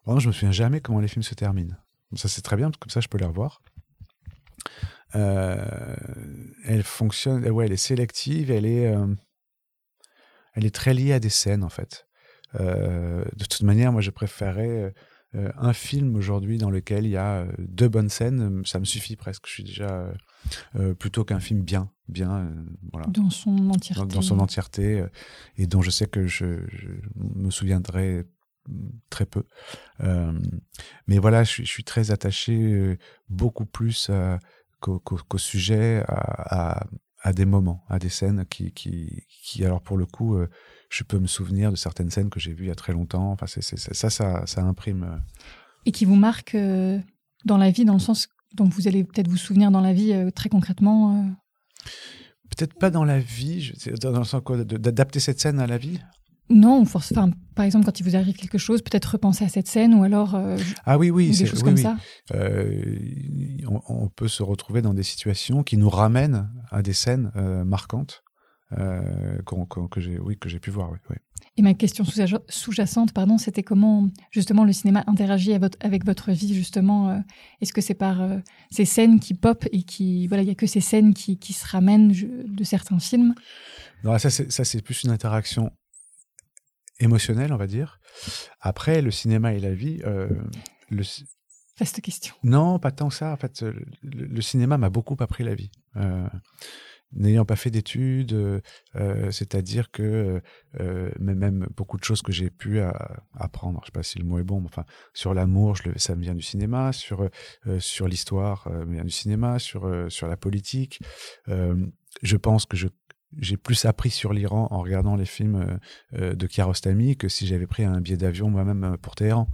Vraiment, je me souviens jamais comment les films se terminent. Ça, c'est très bien, comme ça, je peux les revoir. Euh, elle fonctionne, ouais, elle est sélective, elle est, euh, elle est très liée à des scènes en fait. Euh, de toute manière, moi, je préférais un film aujourd'hui dans lequel il y a deux bonnes scènes, ça me suffit presque. Je suis déjà plutôt qu'un film bien, bien, voilà. Dans son entièreté. Dans, son entièreté, et dont je sais que je, je me souviendrai très peu. mais voilà, je suis, je suis très attaché beaucoup plus à qu'au sujet, à, à, des moments, à des scènes qui, qui, qui alors pour le coup, je peux me souvenir de certaines scènes que j'ai vues il y a très longtemps. Enfin, ça, ça imprime. Et qui vous marque dans la vie, dans le sens dont vous allez peut-être vous souvenir dans la vie très concrètement Peut-être pas dans la vie, dans le sens d'adapter cette scène à la vie? Non, force, enfin, par exemple, quand il vous arrive quelque chose, peut-être repenser à cette scène ou alors. Euh, ah oui, oui, des choses comme ça. Euh, on, peut se retrouver dans des situations qui nous ramènent à des scènes euh, marquantes que j'ai, oui, que j'ai pu voir. Oui, Et ma question sous-jacente, pardon, c'était comment justement le cinéma interagit avec votre vie justement. Est-ce que c'est par ces scènes qui pop et qui voilà, il y a que ces scènes qui, qui se ramènent de certains films? Non, ça c'est plus une interaction émotionnel, on va dire. Après, le cinéma et la vie. Euh, le... Vaste question. Non, pas tant ça. En fait, le, cinéma m'a beaucoup appris la vie. Euh, n'ayant pas fait d'études, euh, c'est-à-dire que même beaucoup de choses que j'ai pu apprendre, je sais pas si le mot est bon, mais enfin sur l'amour, ça me vient du cinéma, sur sur l'histoire, ça me vient du cinéma, sur sur la politique. je pense que je j'ai plus appris sur l'Iran en regardant les films euh, euh, de Kiarostami que si j'avais pris un billet d'avion moi-même euh, pour Téhéran.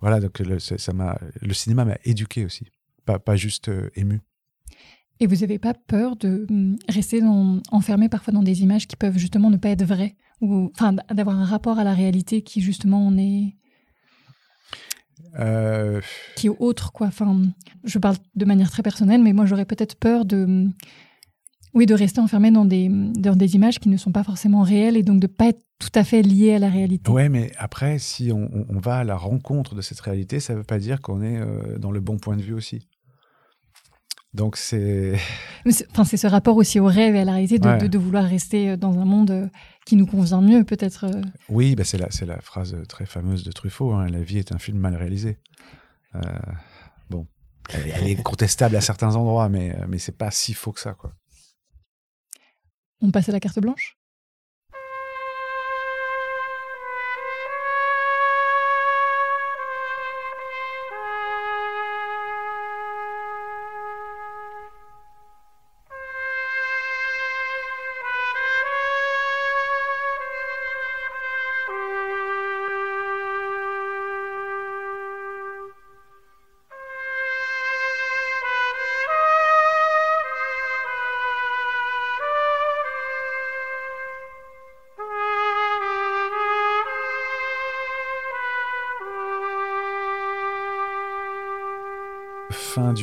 voilà, donc le, ça m'a, le cinéma m'a éduqué aussi, pas, pas juste ému. Et vous n'avez pas peur de hum, rester enfermé parfois dans des images qui peuvent justement ne pas être vraies ou enfin d'avoir un rapport à la réalité qui justement on est qui est autre quoi. Enfin, je parle de manière très personnelle, mais moi j'aurais peut-être peur de hum, oui, de rester enfermé dans des, dans des images qui ne sont pas forcément réelles et donc de ne pas être tout à fait lié à la réalité. Oui, mais après, si on, on, va à la rencontre de cette réalité, ça ne veut pas dire qu'on est euh, dans le bon point de vue aussi. Donc c'est... Enfin, c'est ce rapport aussi au rêve et à la réalité de, de, vouloir rester euh, dans un monde euh, qui nous convient mieux, peut-être. Oui, bah c'est la, la phrase très fameuse de Truffaut, hein, la vie est un film mal réalisé. bon, elle, elle, est contestable à certains endroits, mais, mais c'est pas si faux que ça, quoi. On passe à la carte blanche?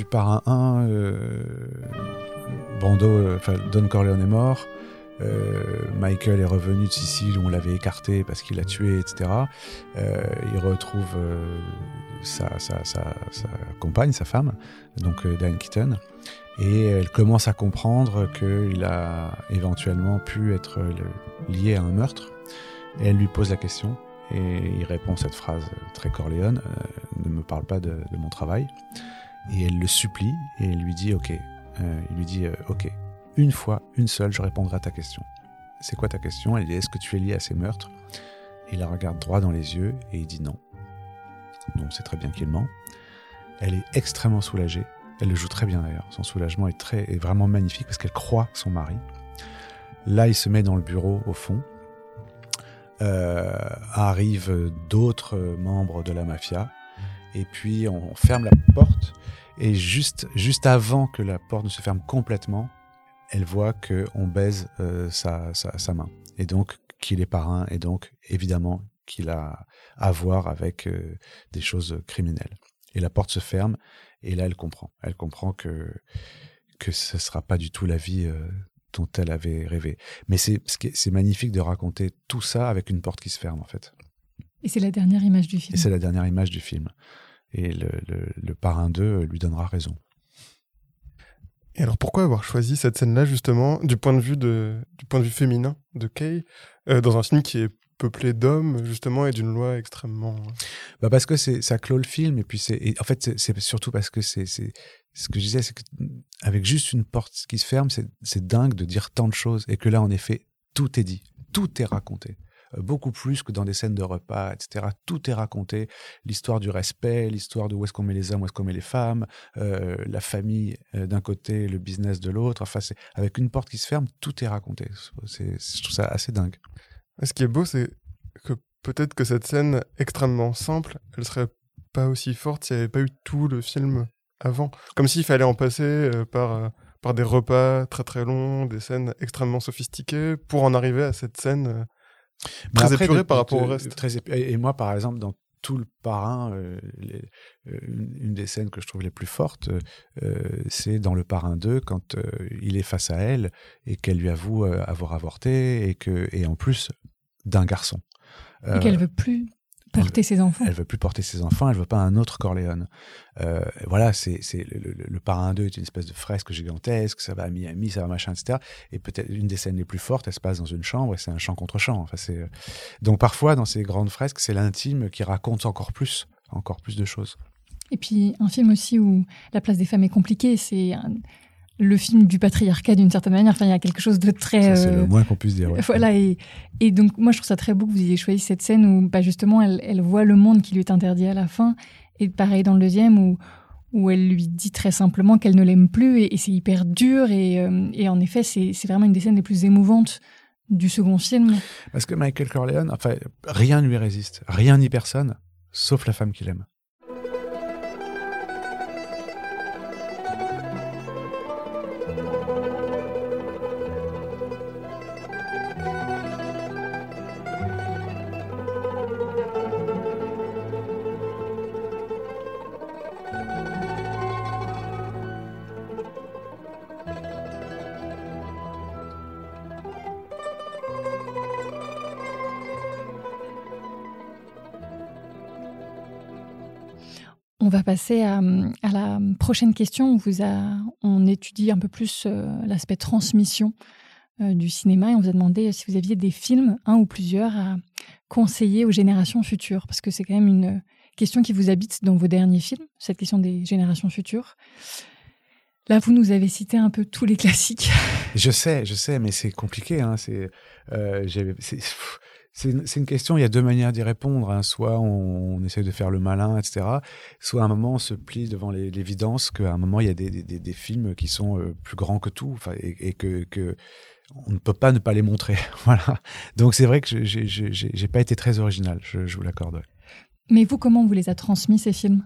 Du parrain 1, euh, euh, enfin Don Corleone est mort. Euh, Michael est revenu de Sicile où on l'avait écarté parce qu'il l'a tué, etc. il retrouve sa, compagne, sa femme, donc Diane Keaton, et elle commence à comprendre qu'il a éventuellement pu être lié à un meurtre. Et elle lui pose la question, et il répond cette phrase très Corleone Ne me parle pas de mon travail. Et elle le supplie et elle lui dit Ok. Euh, il lui dit euh, Ok, une fois, une seule, je répondrai à ta question. C'est quoi ta question? Elle dit Est-ce que tu es lié à ces meurtres? Il la regarde droit dans les yeux et il dit non. Donc c'est très bien qu'il ment. Elle est extrêmement soulagée. Elle le joue très bien d'ailleurs. Son soulagement est, très, est vraiment magnifique parce qu'elle croit son mari. Là, il se met dans le bureau au fond. Euh, arrivent d'autres membres de la mafia. Et puis on ferme la porte et juste, juste avant que la porte ne se ferme complètement, elle voit qu'on baise euh, sa, sa, main. Et donc qu'il est parrain, et donc évidemment qu'il a à voir avec euh, des choses criminelles. Et la porte se ferme, et là elle comprend. Elle comprend que, que ce ne sera pas du tout la vie euh, dont elle avait rêvé. Mais c'est magnifique de raconter tout ça avec une porte qui se ferme, en fait. Et c'est la dernière image du film. Et c'est la dernière image du film et le, le, parrain 2 lui donnera raison. Et alors pourquoi avoir choisi cette scène-là justement du point de vue de du point de vue féminin de Kay euh, dans un film qui est peuplé d'hommes justement et d'une loi extrêmement euh, bah parce que c'est ça clôt le film et puis c'est en fait c'est surtout parce que c'est ce que je disais c'est que avec juste une porte qui se ferme c'est dingue de dire tant de choses et que là en effet tout est dit tout est raconté beaucoup plus que dans des scènes de repas, etc. Tout est raconté, l'histoire du respect, l'histoire de où est-ce qu'on met les hommes, où est-ce qu'on met les femmes, la famille d'un côté, le business de l'autre. Enfin, c'est avec une porte qui se ferme, tout est raconté. C'est, je trouve ça assez dingue. Ce qui est beau, c'est que peut-être que cette scène extrêmement simple, elle serait pas aussi forte s'il n'y avait pas eu tout le film avant. Comme s'il fallait en passer euh, par, euh, par des repas très très longs, des scènes extrêmement sophistiquées, pour en arriver à cette scène euh, très épurée par rapport au reste. Très et moi, par exemple, dans tout le parrain, une, des scènes que je trouve les plus fortes, c'est dans le parrain 2, quand il est face à elle et qu'elle lui avoue avoir avorté et, que, et en plus d'un garçon. Et qu'elle veut plus porter ses enfants. Elle veut plus porter ses enfants, elle veut pas un autre Corléone. Euh, voilà, c'est le, le, parrain 2 est une espèce de fresque gigantesque, ça va à Miami, ça va machin, etc. Et peut-être une des scènes les plus fortes, elle se passe dans une chambre et c'est un chant contre chant. Enfin, euh, donc parfois dans ces grandes fresques, c'est l'intime qui raconte encore plus, encore plus de choses. Et puis un film aussi où la place des femmes est compliquée, c'est le film du patriarcat d'une certaine manière. Enfin, il y a quelque chose de très. C'est le euh, moins qu'on puisse dire. Voilà. Et, et, donc, moi, je trouve ça très beau que vous ayez choisi cette scène où, bah, justement, elle, elle, voit le monde qui lui est interdit à la fin. Et pareil dans le deuxième où, où elle lui dit très simplement qu'elle ne l'aime plus. Et, c'est hyper dur. Et, euh, et en effet, c'est vraiment une des scènes les plus émouvantes du second film. Parce que Michael Corleone, enfin, rien ne lui résiste. Rien ni personne, sauf la femme qu'il aime. On va passer à, la prochaine question. On, on étudie un peu plus euh, l'aspect transmission euh, du cinéma et on vous a demandé si vous aviez des films, un ou plusieurs, à conseiller aux générations futures. Parce que c'est quand même une question qui vous habite dans vos derniers films, cette question des générations futures. Là, vous nous avez cité un peu tous les classiques. Je sais, je sais, mais c'est compliqué. Hein. C'est, euh, c'est une, question, il y a deux manières d'y répondre. Hein. Soit on, essaie de faire le malin, etc. Soit à un moment on se plie devant l'évidence qu'à un moment il y a des, films qui sont euh, plus grands que tout et, que, on ne peut pas ne pas les montrer. voilà. Donc c'est vrai que je n'ai pas été très original, je, je vous l'accorde. Mais vous, comment on vous les a transmis ces films?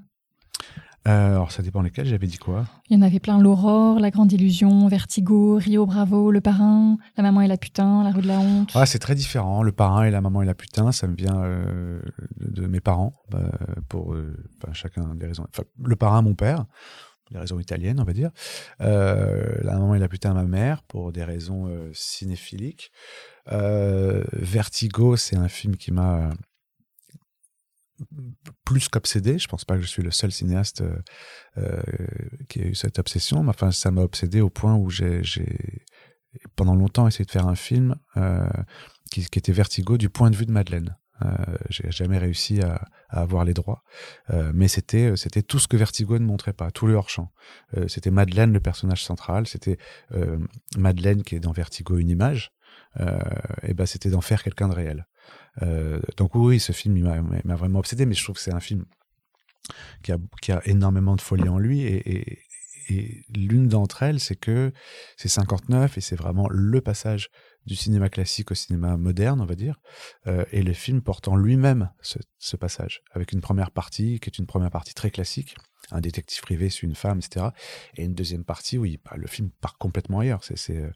Euh, alors, ça dépend lesquels. J'avais dit quoi? Il y en avait plein. L'Aurore, La Grande Illusion, Vertigo, Rio Bravo, Le Parrain, La Maman et la Putain, La Rue de la Honte. Ah, c'est très différent. Le Parrain et La Maman et la Putain, ça me vient euh, de mes parents, bah, pour euh, chacun des raisons. Enfin, le Parrain, mon père, des raisons italiennes, on va dire. la Maman et la Putain, ma mère, pour des raisons cinéphiliques. Vertigo, c'est un film qui m'a plus qu'obsédé. Je pense pas que je suis le seul cinéaste euh, euh, qui a eu cette obsession, mais enfin, ça m'a obsédé au point où j'ai pendant longtemps essayé de faire un film euh, qui, était vertigo du point de vue de Madeleine. Euh, j'ai jamais réussi à, avoir les droits, mais c'était c'était tout ce que Vertigo ne montrait pas, tout le hors champ. c'était Madeleine le personnage central, c'était Madeleine qui est dans Vertigo une image, et ben c'était d'en faire quelqu'un de réel. Euh, donc oui, ce film m'a vraiment obsédé, mais je trouve que c'est un film qui a, énormément de folie en lui et, l'une d'entre elles, c'est que c'est 59 et c'est vraiment le passage du cinéma classique au cinéma moderne, on va dire, euh, et le film porte en lui-même ce, ce, passage, avec une première partie qui est une première partie très classique, un détective privé sur une femme, etc. Et une deuxième partie où il, le film part complètement ailleurs. C'est, euh,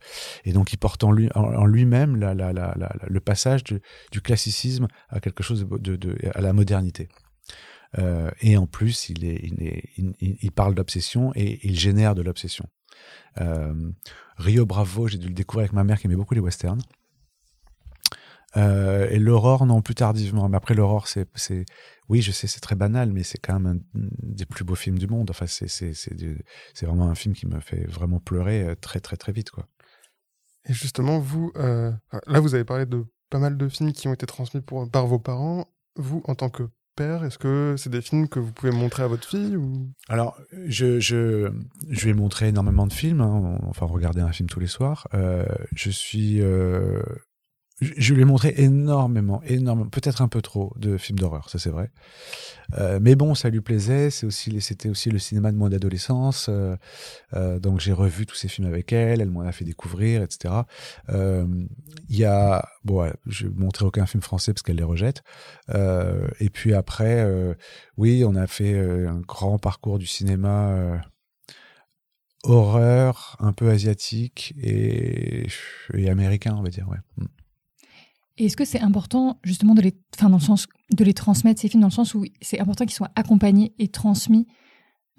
et donc il porte en, lui, en, lui-même la, la, la, le passage du, du, classicisme à quelque chose de, de, à la modernité. Euh, et en plus, il, est, il, est, il, il parle d'obsession et il génère de l'obsession. Euh, Rio Bravo, j'ai dû le découvrir avec ma mère qui aimait beaucoup les westerns. Euh, et l'aurore, non, plus tardivement. Mais après, l'aurore, c'est, oui, je sais, c'est très banal, mais c'est quand même un des plus beaux films du monde. Enfin, c'est, vraiment un film qui me fait vraiment pleurer euh, très, très, très vite, quoi. Et justement, vous, là, vous avez parlé de pas mal de films qui ont été transmis par vos parents. Vous, en tant que père, est-ce que c'est des films que vous pouvez montrer à votre fille ou... Alors, je, je, je vais montrer énormément de films, hein, enfin regarder un film tous les soirs. Euh, je suis euh, je, lui ai montré énormément, énormément, peut-être un peu trop de films d'horreur, ça c'est vrai. Euh, mais bon, ça lui plaisait. C'est aussi, c'était aussi le cinéma de mon adolescence. Euh, euh, donc j'ai revu tous ces films avec elle. Elle m'en a fait découvrir, etc. Euh, Il y a, bon, ouais, je montrer aucun film français parce qu'elle les rejette. Euh, et puis après, oui, on a fait un grand parcours du cinéma. horreur, un peu asiatique et, et américain, on va dire, ouais. Et est-ce que c'est important justement de les, enfin dans le sens de les transmettre ces films dans le sens où c'est important qu'ils soient accompagnés et transmis,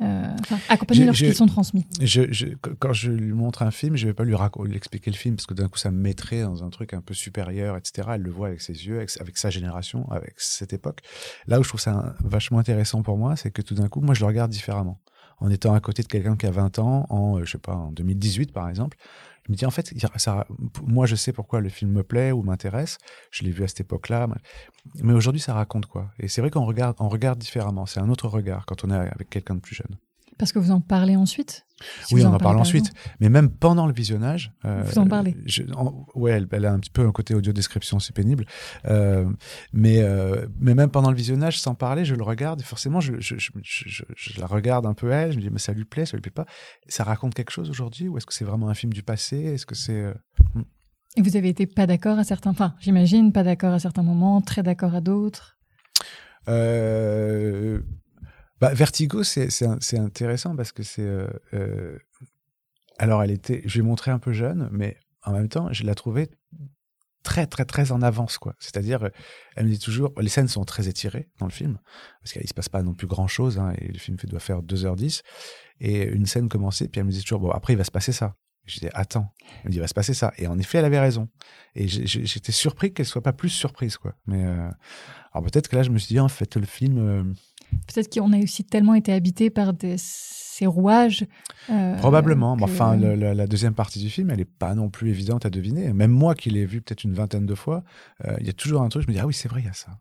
euh, enfin accompagnés lorsqu'ils sont transmis? Je, je- quand je lui montre un film, je vais pas lui, expliquer le film parce que d'un coup ça me mettrait dans un truc un peu supérieur, etc. Elle le voit avec ses yeux, avec, avec sa génération, avec cette époque. Là où je trouve ça un- vachement intéressant pour moi, c'est que tout d'un coup, moi je le regarde différemment. En étant à côté de quelqu'un qui a 20 ans, en, euh, je sais pas, en 2018 par exemple, je me dis en fait, ça, moi je sais pourquoi le film me plaît ou m'intéresse. Je l'ai vu à cette époque-là, mais aujourd'hui ça raconte quoi? Et c'est vrai qu'on regarde, on regarde différemment. C'est un autre regard quand on est avec quelqu'un de plus jeune. Parce que vous en parlez ensuite Si Oui, on en parle par ensuite. Mais même pendant le visionnage. euh, Vous en parlez je- en- Ouais, elle, elle a un petit peu un côté audio-description, c'est pénible. Euh, mais, euh, mais même pendant le visionnage, sans parler, je le regarde et forcément, je, la regarde un peu elle. Je me dis, mais ça lui plaît, ça lui plaît pas. Ça raconte quelque chose aujourd'hui ou est-ce que c'est vraiment un film du passé? Est-ce que c'est. euh, Et vous avez été pas d'accord à certains, enfin j'imagine pas d'accord à certains moments, très d'accord à d'autres? Euh, bah, Vertigo, c'est intéressant parce que c'est. euh, euh, alors, elle était. Je l'ai montré un peu jeune, mais en même temps, je la trouvais très, très, très en avance, quoi. C'est-à-dire, euh, elle me dit toujours. Les scènes sont très étirées dans le film parce qu'il se passe pas non plus grand-chose, hein, et le film doit faire 2h10. Et une scène commençait, puis elle me dit toujours, bon, après, il va se passer ça. Je dis, attends, elle me dit, il va se passer ça. Et en effet, elle avait raison. Et j'étais surpris qu'elle soit pas plus surprise, quoi. Mais euh, alors peut-être que là, je me suis dit, en fait, le film, euh, Peut-être qu'on a aussi tellement été habité par des, ces rouages. euh, probablement. Mais que- enfin, le- le- la deuxième partie du film, elle est pas non plus évidente à deviner. Même moi, qui l'ai vu peut-être une vingtaine de fois, euh, il y a toujours un truc. Je me dis, ah oui, c'est vrai, il y a ça.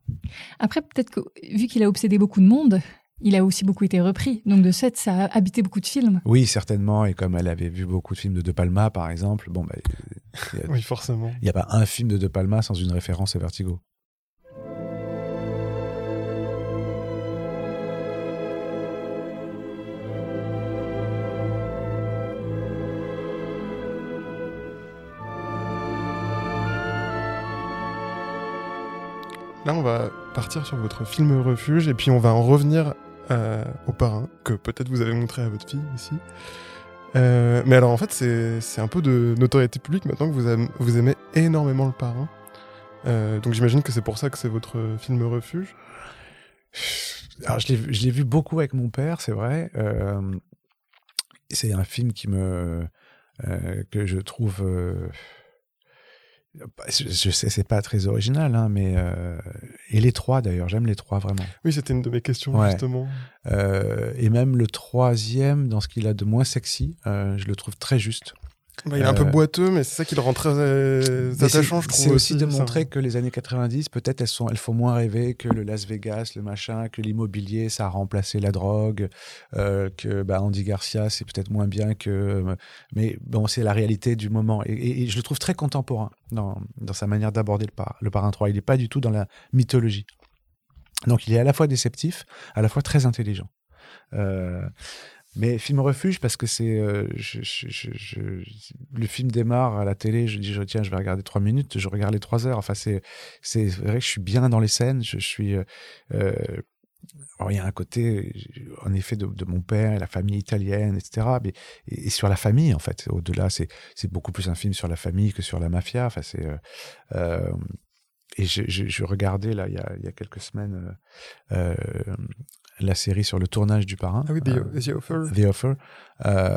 Après, peut-être que vu qu'il a obsédé beaucoup de monde, il a aussi beaucoup été repris. Donc de fait, ça a habité beaucoup de films. Oui, certainement. Et comme elle avait vu beaucoup de films de De Palma, par exemple, bon, bah, il Oui, forcément. n'y a pas un film de De Palma sans une référence à Vertigo. Là, on va partir sur votre film refuge et puis on va en revenir euh, au parrain que peut-être vous avez montré à votre fille aussi. Euh, mais alors en fait, c'est un peu de notoriété publique maintenant que vous, aimez, énormément le parrain. Euh, donc j'imagine que c'est pour ça que c'est votre film refuge. Alors, je l'ai vu- beaucoup avec mon père, c'est vrai. C'est un film qui me que je trouve. Euh, je, je sais, c'est pas très original, hein, mais euh, et les trois d'ailleurs, j'aime les trois vraiment. Oui, c'était une de mes questions Ouais. justement. Euh, et même le troisième, dans ce qu'il a de moins sexy, euh, je le trouve très juste. Bah, il est un peu Euh, boiteux, mais c'est ça qui le rend très euh, attachant, je trouve. C'est aussi de ça. montrer que les années 90, peut-être elles, sont, elles font moins rêver que le Las Vegas, le machin, que l'immobilier, ça a remplacé la drogue, euh, que bah, Andy Garcia, c'est peut-être moins bien que. euh, mais bon, c'est la réalité du moment. Et, et- et je le trouve très contemporain dans, dans sa manière d'aborder le, par, le parrain 3. Il n'est pas du tout dans la mythologie. Donc il est à la fois déceptif, à la fois très intelligent. Euh, mais film refuge parce que c'est euh, le film démarre à la télé je dis tiens je vais regarder trois minutes je regarde les trois heures. Enfin c'est vrai que je suis bien dans les scènes je, suis euh, euh, alors, il y a un côté en effet de, mon père la famille italienne etc mais et, et sur la famille en fait. Au delà c'est beaucoup plus un film sur la famille que sur la mafia. Enfin c'est et je, regardais là il y a, il y a quelques semaines la série sur le tournage du parrain Ah oui, The, Euh, The Offer. The Offer. Euh,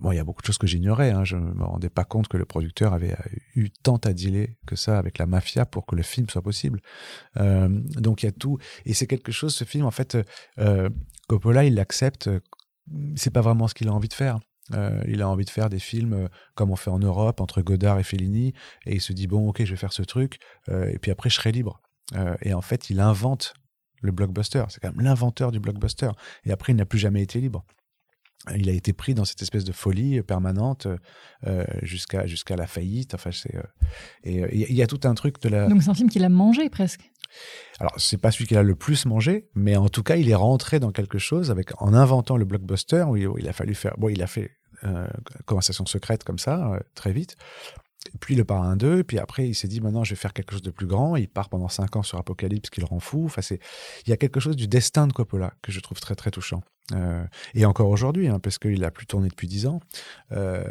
bon, il y a beaucoup de choses que j'ignorais. Hein. Je ne me rendais pas compte que le producteur avait eu tant à dealer que ça avec la mafia pour que le film soit possible. Euh, donc il y a tout. Et c'est quelque chose, ce film, en fait, euh, Coppola, il l'accepte. C'est pas vraiment ce qu'il a envie de faire. Euh, il a envie de faire des films euh, comme on fait en Europe, entre Godard et Fellini. Et il se dit, bon, ok, je vais faire ce truc. euh, et puis après, je serai libre. Euh, et en fait, il invente le blockbuster. C'est quand même l'inventeur du blockbuster. Et après, il n'a plus jamais été libre. il a été pris dans cette espèce de folie permanente euh, jusqu'à jusqu'à la faillite. Enfin, c'est euh, et il y a tout un truc de la. Donc c'est un film qu'il a mangé presque. Alors c'est pas celui qu'il a le plus mangé, mais en tout cas il est rentré dans quelque chose avec en inventant le blockbuster où il, a fallu faire. Bon, il a fait euh, conversation secrète comme ça très vite. Puis le parrain 2, puis après il s'est dit maintenant je vais faire quelque chose de plus grand. Il part pendant 5 ans sur Apocalypse qui le rend fou. Enfin, c'est il y a quelque chose du destin de Coppola que je trouve très très touchant. Euh, et encore aujourd'hui, hein, parce qu'il a plus tourné depuis dix ans. Euh,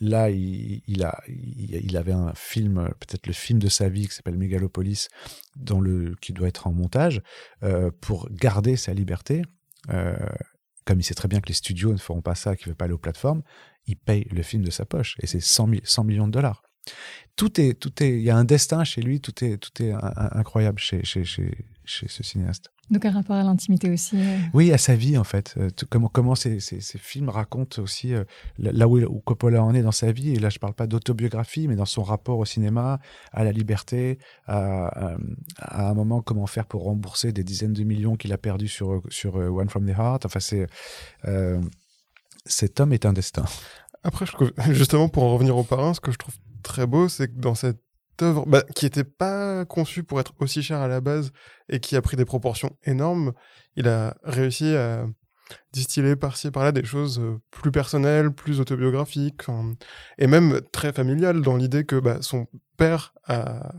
là, il, a, il, avait un film, peut-être le film de sa vie, qui s'appelle Megalopolis, dans le, qui doit être en montage, euh, pour garder sa liberté. Comme il sait très bien que les studios ne feront pas ça, qu'il ne veut pas aller aux plateformes, il paye le film de sa poche. Et c'est 100, 100 millions de dollars tout est, tout est, il y a un destin chez lui, tout est, tout est incroyable chez, chez, chez, chez ce cinéaste. Donc un rapport à l'intimité aussi. Euh. Oui, à sa vie en fait. Euh, comment, comment ces, ces, ces, films racontent aussi euh, là où, où, Coppola en est dans sa vie. Et là, je parle pas d'autobiographie, mais dans son rapport au cinéma, à la liberté, à, à, un moment comment faire pour rembourser des dizaines de millions qu'il a perdus sur, sur One from the Heart. Enfin, c'est cet homme est un destin. Après, justement, pour en revenir au parrain, ce que je trouve très beau, c'est que dans cette œuvre, bah, qui n'était pas conçue pour être aussi chère à la base et qui a pris des proportions énormes, il a réussi à distiller par-ci par-là des choses euh, plus personnelles, plus autobiographiques, et même très familiales dans l'idée que bah, son père a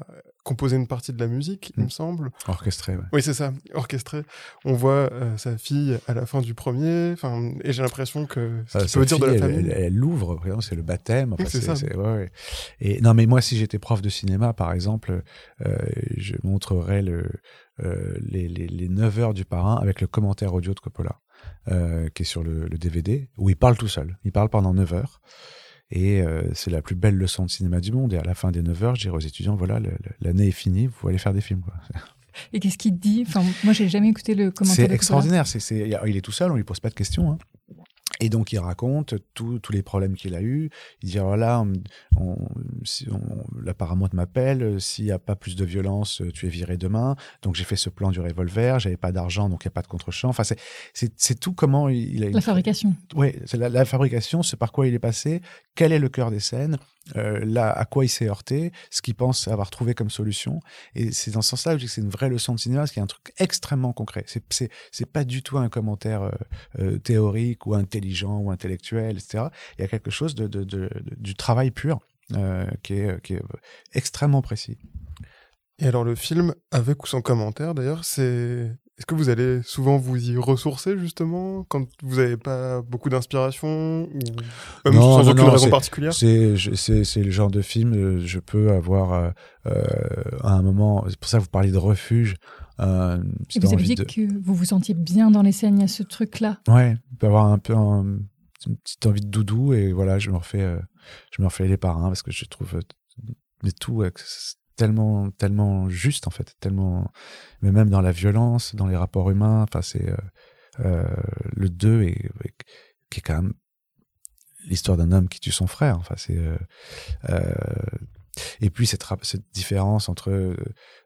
composer une partie de la musique, il me mm. semble. Orchestré, Oui, c'est ça, orchestré. On voit euh, sa fille à la fin du premier, et j'ai l'impression que ça euh, veut dire de la famille. Elle, l'ouvre, c'est le baptême. c'est ça. Et non, mais moi, si j'étais prof de cinéma, par exemple, euh, je montrerais le, les, les, les 9 heures du parrain avec le commentaire audio de Coppola, qui est sur le, le, DVD, où il parle tout seul. Il parle pendant 9 heures. Et euh, c'est la plus belle leçon de cinéma du monde. Et à la fin des 9 heures, je dirais aux étudiants, voilà, l'année est finie, vous allez faire des films. Et qu'est-ce qu'il dit? Enfin, moi, j'ai jamais écouté le commentaire. C'est extraordinaire. C'est, il est tout seul, on lui pose pas de questions. Hein. Et donc il raconte tous les problèmes qu'il a eus. Il dit voilà, on, si on, la paramount m'appelle, s'il n'y a pas plus de violence, tu es viré demain. Donc j'ai fait ce plan du revolver, j'avais pas d'argent, donc il n'y a pas de contre-champ. Enfin c'est tout comment il, a... La fabrication. Oui, c'est la, la, fabrication, c'est par quoi il est passé, quel est le cœur des scènes, euh, là, à quoi il s'est heurté, ce qu'il pense avoir trouvé comme solution. Et c'est dans ce sens-là que je dis que c'est une vraie leçon de cinéma, parce qu'il y a un truc extrêmement concret. C'est, c'est, c'est pas du tout un commentaire euh, euh, théorique ou intelligent ou intellectuel, etc. Il y a quelque chose de, de, de, du travail pur qui, est, qui est extrêmement précis. Et alors le film, avec ou sans commentaire d'ailleurs, c'est est-ce que vous allez souvent vous y ressourcer justement quand vous n'avez pas beaucoup d'inspiration ou même sans aucune raison particulière? C'est le genre de film euh, je peux avoir euh, euh, à un moment. C'est pour ça que vous parlez de refuge. Euh, Et vous avez dit que vous vous sentiez bien dans les scènes, il y a ce truc-là? Ouais, peut avoir un peu une petite envie de doudou et voilà, je me refais, je me refais les parrains parce que je trouve mais tout tellement tellement juste en fait tellement mais même dans la violence dans les rapports humains enfin c'est euh, euh le 2 et, qui est quand même l'histoire d'un homme qui tue son frère enfin c'est euh, et puis cette différence entre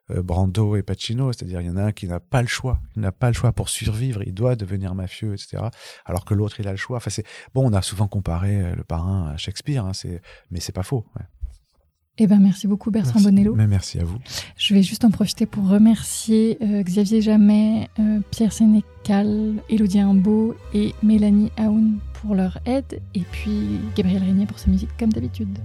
Brando et Pacino c'est-à-dire il y en a un qui n'a pas le choix il n'a pas le choix pour survivre il doit devenir mafieux etc alors que l'autre il a le choix enfin c'est bon on a souvent comparé le parrain à Shakespeare hein, mais c'est pas faux. Eh ben, merci beaucoup Bertrand Bonello. Mais merci à vous. Je vais juste en profiter pour remercier euh, Xavier Jamet, euh, Pierre Sénécal, Elodie Imbeau et Mélanie Aoun pour leur aide, et puis Gabriel Régnier pour sa musique comme d'habitude.